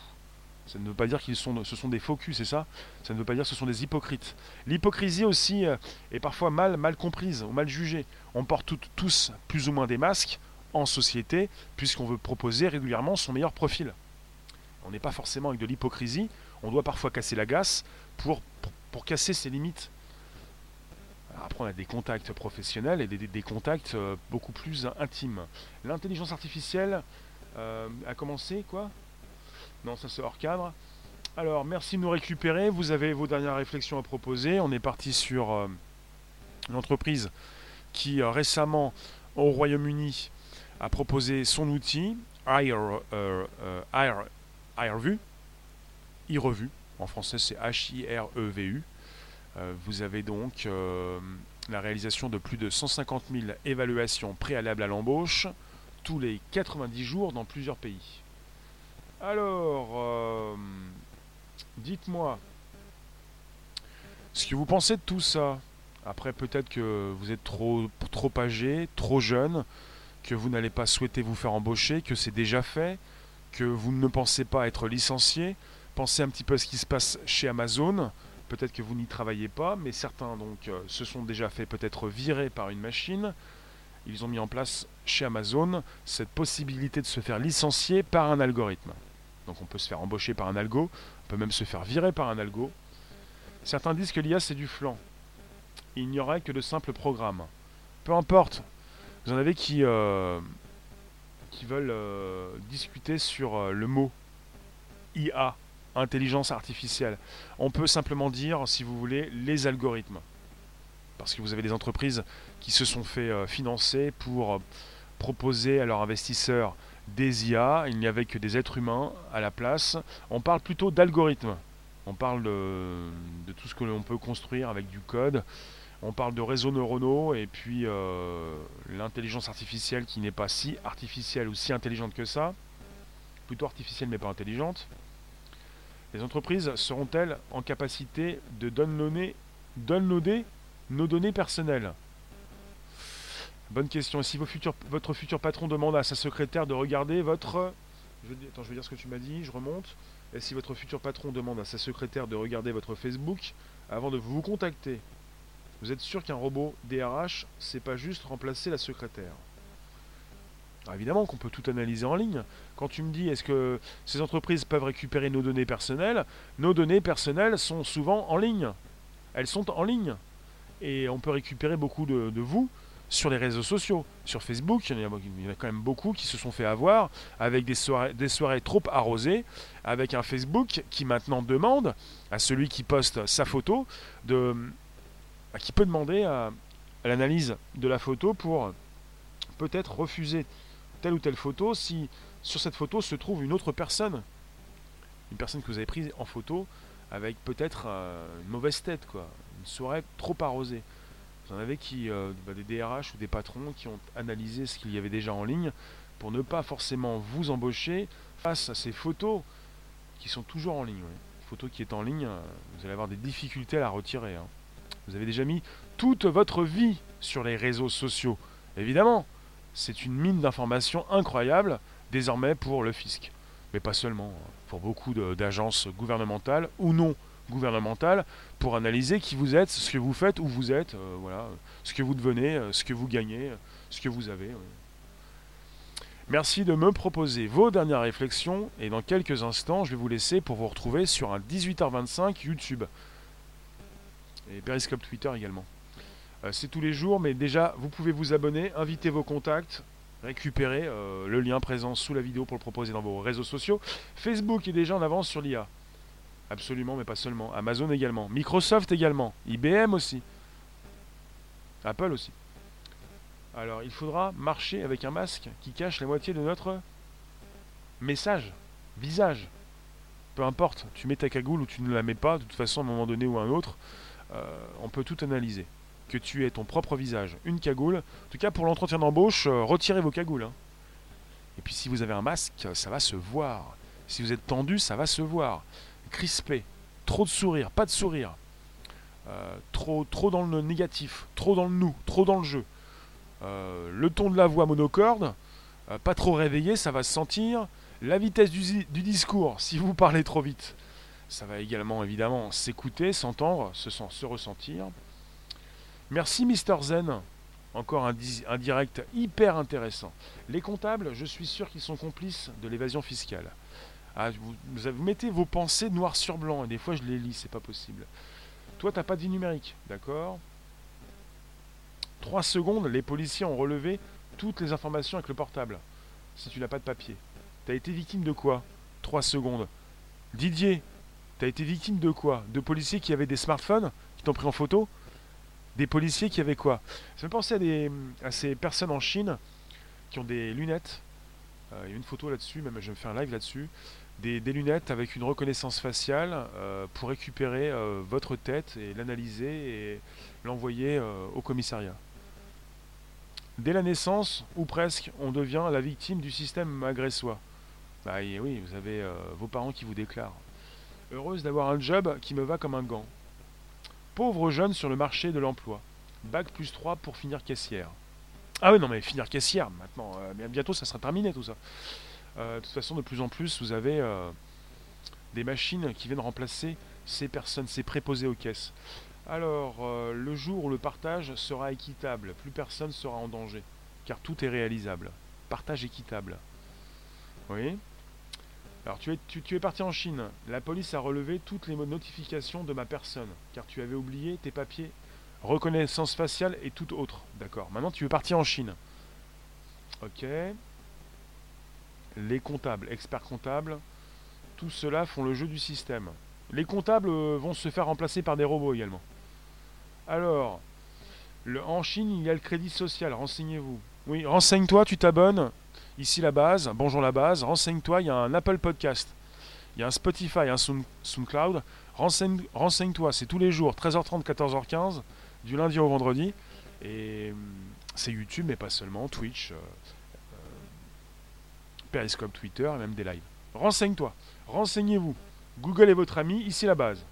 Ça ne veut pas dire qu'ils sont, ce sont des faux c'est ça? Ça ne veut pas dire que ce sont des hypocrites. L'hypocrisie aussi euh, est parfois mal, mal comprise ou mal jugée. On porte tous plus ou moins des masques en société, puisqu'on veut proposer régulièrement son meilleur profil. On n'est pas forcément avec de l'hypocrisie, on doit parfois casser la gasse pour, pour, casser ses limites. après, on a des contacts professionnels et des, contacts euh, beaucoup plus intimes. L'intelligence artificielle euh, a commencé, quoi? Non, ça c'est hors cadre. Alors, merci de nous récupérer. Vous avez vos dernières réflexions à proposer. On est parti sur euh, une entreprise qui euh, récemment, au Royaume-Uni, a proposé son outil, iRevue. Euh, iRevue. En français, c'est H-I-R-E-V-U. vous avez donc la réalisation de plus de 150 000 évaluations préalables à l'embauche tous les 90 jours dans plusieurs pays. Alors, euh, dites-moi, ce que vous pensez de tout ça? Après, peut-être que vous êtes trop, trop âgé, trop jeune, que vous n'allez pas souhaiter vous faire embaucher, que c'est déjà fait, que vous ne pensez pas être licencié. Pensez un petit peu à ce qui se passe chez Amazon. Peut-être que vous n'y travaillez pas, mais certains donc euh, se sont déjà fait peut-être virer par une machine ils ont mis en place chez Amazon cette possibilité de se faire licencier par un algorithme. Donc on peut se faire embaucher par un algo, on peut même se faire virer par un algo. Certains disent que l'IA c'est du flanc. Il n'y aurait que de simples programmes. Peu importe. Vous en avez qui, euh, veulent euh, discuter sur euh, le mot IA, intelligence artificielle. On peut simplement dire, si vous voulez, les algorithmes. Parce que vous avez des entreprises qui se sont fait financer pour proposer à leurs investisseurs des IA, il n'y avait que des êtres humains à la place. On parle plutôt d'algorithmes. On parle de, tout ce que l'on peut construire avec du code. On parle de réseaux neuronaux et puis euh, l'intelligence artificielle qui n'est pas si artificielle ou si intelligente que ça. Plutôt artificielle mais pas intelligente. Les entreprises seront-elles en capacité de downloader, nos données personnelles? Bonne question. si votre futur patron demande à sa secrétaire de regarder votre... Attends, je vais dire ce que tu m'as dit, je remonte. Et si votre futur patron demande à sa secrétaire de regarder votre Facebook avant de vous contacter, vous êtes sûr qu'un robot DRH, c'est pas juste remplacer la secrétaire? Évidemment qu'on peut tout analyser en ligne. Quand tu me dis est-ce que ces entreprises peuvent récupérer nos données personnelles, nos données personnelles sont souvent en ligne. Elles sont en ligne. Et on peut récupérer beaucoup de vous sur les réseaux sociaux. Sur Facebook, il y, en a, quand même beaucoup qui se sont fait avoir avec des soirées, des soirées trop arrosées, avec un Facebook qui maintenant demande à celui qui poste sa photo, de, qui peut demander à, l'analyse de la photo pour peut-être refuser telle ou telle photo si sur cette photo se trouve une autre personne. Une personne que vous avez prise en photo avec peut-être euh, une mauvaise tête, quoi. Une soirée trop arrosée. Vous en avez qui, euh, bah, des DRH ou des patrons qui ont analysé ce qu'il y avait déjà en ligne pour ne pas forcément vous embaucher face à ces photos qui sont toujours en ligne. Il photo qui est en ligne, euh, vous allez avoir des difficultés à la retirer. hein. Vous avez déjà mis toute votre vie sur les réseaux sociaux. Évidemment, c'est une mine d'informations incroyable désormais pour le fisc. Mais pas seulement, hein. pour beaucoup d'agences gouvernementales ou non gouvernementales, pour analyser qui vous êtes, ce que vous faites, où vous êtes, euh, voilà, ce que vous devenez, euh, ce que vous gagnez, euh, ce que vous avez. Merci de me proposer vos dernières réflexions et dans quelques instants, je vais vous laisser pour vous retrouver sur un 18h25 YouTube et Periscope Twitter également. Euh, c'est tous les jours, mais déjà, vous pouvez vous abonner, inviter vos contacts, récupérer euh, le lien présent sous la vidéo pour le proposer dans vos réseaux sociaux. Facebook est déjà en avance sur l'IA. Absolument, mais pas seulement. Amazon également. Microsoft également. IBM aussi. Apple aussi. Alors, il faudra marcher avec un masque qui cache la moitié de notre message, visage. Peu importe, tu mets ta cagoule ou tu ne la mets pas, de toute façon, à un moment donné ou à un autre, on peut tout analyser. Que tu aies ton propre visage, une cagoule. En tout cas, pour l'entretien d'embauche, euh, retirez vos cagoules. hein. Et puis, si vous avez un masque, ça va se voir. Si vous êtes tendu, ça va se voir. Crispé, trop de sourire, pas de sourire. Euh, trop, trop dans le négatif, trop dans le nous, trop dans le jeu. Euh, le ton de la voix monocorde, euh, pas trop réveillé, ça va se sentir. La vitesse du discours, si vous parlez trop vite, ça va également évidemment s'écouter, s'entendre, se, se ressentir. Merci Mister Zen, encore un, di- un direct hyper intéressant. Les comptables, je suis sûr qu'ils sont complices de l'évasion fiscale. Ah, vous, vous mettez vos pensées noir sur blanc, et des fois je les lis, c'est pas possible. Toi, t'as pas vie numérique, d'accord? 3 secondes, les policiers ont relevé toutes les informations avec le portable. Si tu n'as pas de papier. T'as été victime de quoi? 3 secondes. Didier, t'as été victime de quoi? De policiers qui avaient des smartphones, qui t'ont pris en photo? Des policiers qui avaient quoi? Ça me pensait à, à ces personnes en Chine qui ont des lunettes. Euh, Il y a une photo là-dessus, même je vais me faire un live là-dessus. Des, lunettes avec une reconnaissance faciale euh, pour récupérer euh, votre tête et l'analyser et l'envoyer au commissariat. Dès la naissance, ou presque, on devient la victime du système agressois. Bah et oui, vous avez vos parents qui vous déclarent. Heureuse d'avoir un job qui me va comme un gant. Pauvre jeune sur le marché de l'emploi. Bac plus 3 pour finir caissière. Ah oui, non mais finir caissière, maintenant, euh, bien- bientôt ça sera terminé tout ça. Euh, de toute façon, de plus en plus, vous avez euh, des machines qui viennent remplacer ces personnes, ces préposés aux caisses. Alors, le jour où le partage sera équitable, plus personne sera en danger, car tout est réalisable. Partage équitable. Oui. Alors, tu es, tu, tu es parti en Chine. La police a relevé toutes les notifications de ma personne, car tu avais oublié tes papiers, reconnaissance faciale et tout autre. D'accord. Maintenant, tu es parti en Chine. Ok. Les comptables, experts comptables, tout cela font le jeu du système. Les comptables euh, vont se faire remplacer par des robots également. Alors, le- en Chine, il y a le crédit social, renseignez-vous. Oui, renseigne-toi, tu t'abonnes. Ici la base, bonjour la base, renseigne-toi, il y a un Apple Podcast. Il y a un Spotify, un Sound- SoundCloud. Renseigne- Renseigne-toi, c'est tous les jours, 13h30, 14h15, du lundi au vendredi. Et hum, c'est YouTube, mais pas seulement, Twitch, euh, euh, Periscope, Twitter même des lives. Renseigne-toi, renseignez-vous. Google est votre ami, ici la base.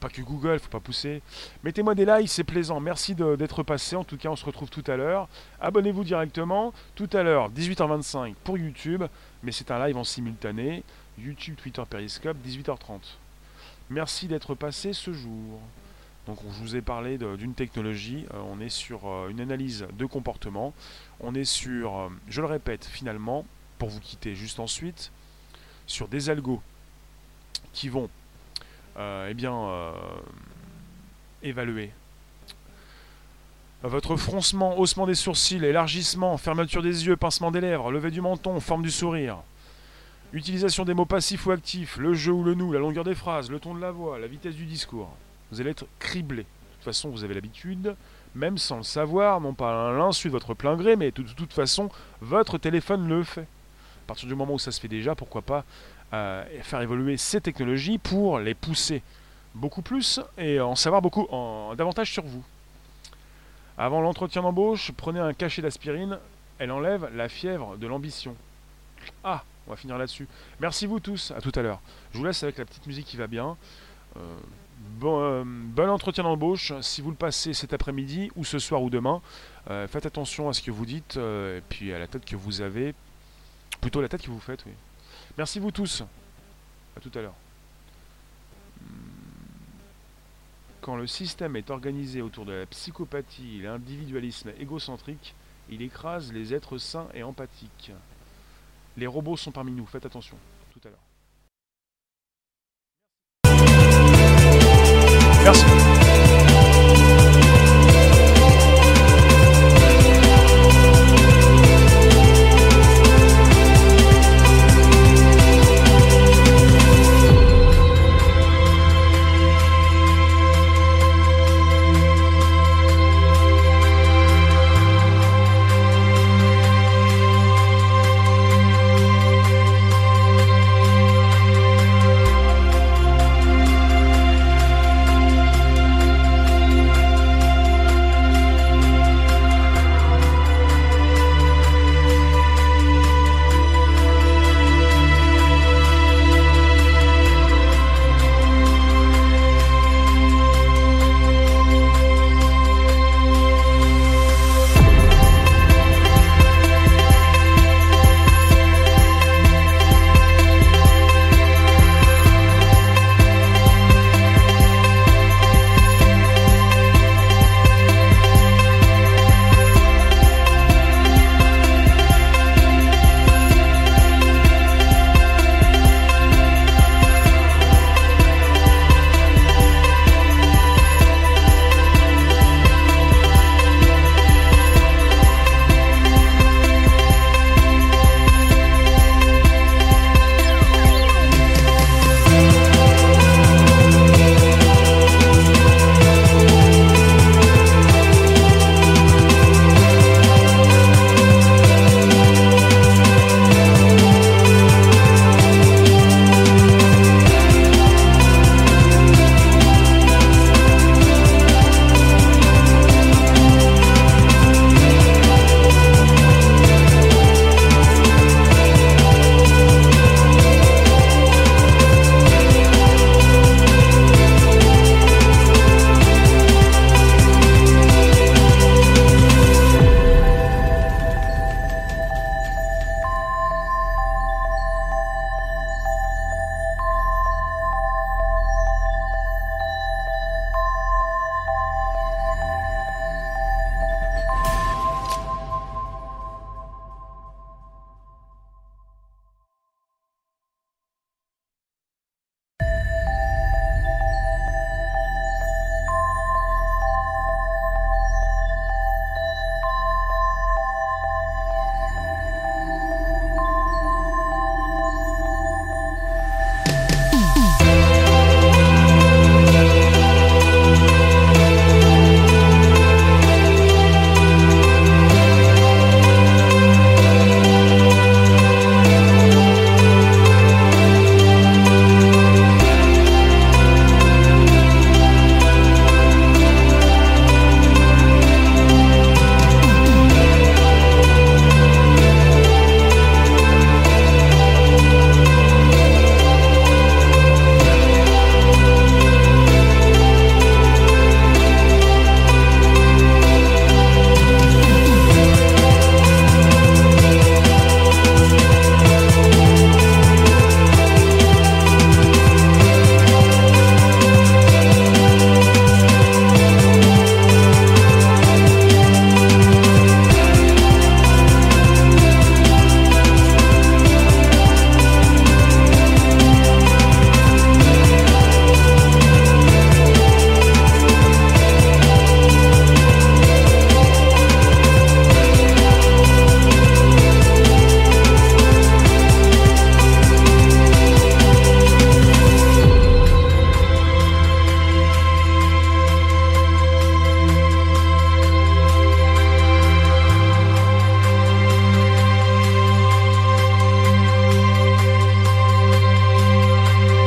Pas que Google, faut pas pousser. Mettez-moi des likes, c'est plaisant. Merci d'être passé. En tout cas, on se retrouve tout à l'heure. Abonnez-vous directement. Tout à l'heure, 18h25 pour YouTube. Mais c'est un live en simultané. YouTube, Twitter, Periscope, 18h30. Merci d'être passé ce jour. Donc, on- je vous ai parlé d'une technologie. Euh, on est sur euh, une analyse de comportement. On est sur, euh, je le répète, finalement, pour vous quitter juste ensuite, sur des algos qui vont eh bien, euh, évaluer votre froncement, haussement des sourcils, élargissement, fermeture des yeux, pincement des lèvres, levée du menton, forme du sourire, utilisation des mots passifs ou actifs, le jeu ou le nous, la longueur des phrases, le ton de la voix, la vitesse du discours. Vous allez être criblé. De toute façon, vous avez l'habitude, même sans le savoir, non pas à l'insu de votre plein gré, mais de toute façon, votre téléphone le fait. À partir du moment où ça se fait déjà, pourquoi pas euh, faire évoluer ces technologies pour les pousser beaucoup plus et en savoir beaucoup en, davantage sur vous. Avant l'entretien d'embauche, prenez un cachet d'aspirine, elle enlève la fièvre de l'ambition. Ah, On va finir là-dessus. Merci vous tous, à tout à l'heure. Je vous laisse avec la petite musique qui va bien. Euh, bon, euh, bon entretien d'embauche. Si vous le passez cet après-midi ou ce soir ou demain, euh, faites attention à ce que vous dites et puis à la tête que vous avez. Plutôt la tête que vous faites, oui. Merci vous tous. À tout à l'heure. Quand le système est organisé autour de la psychopathie et l'individualisme égocentrique, il écrase les êtres sains et empathiques. Les robots sont parmi nous, faites attention. Tout à l'heure. Merci.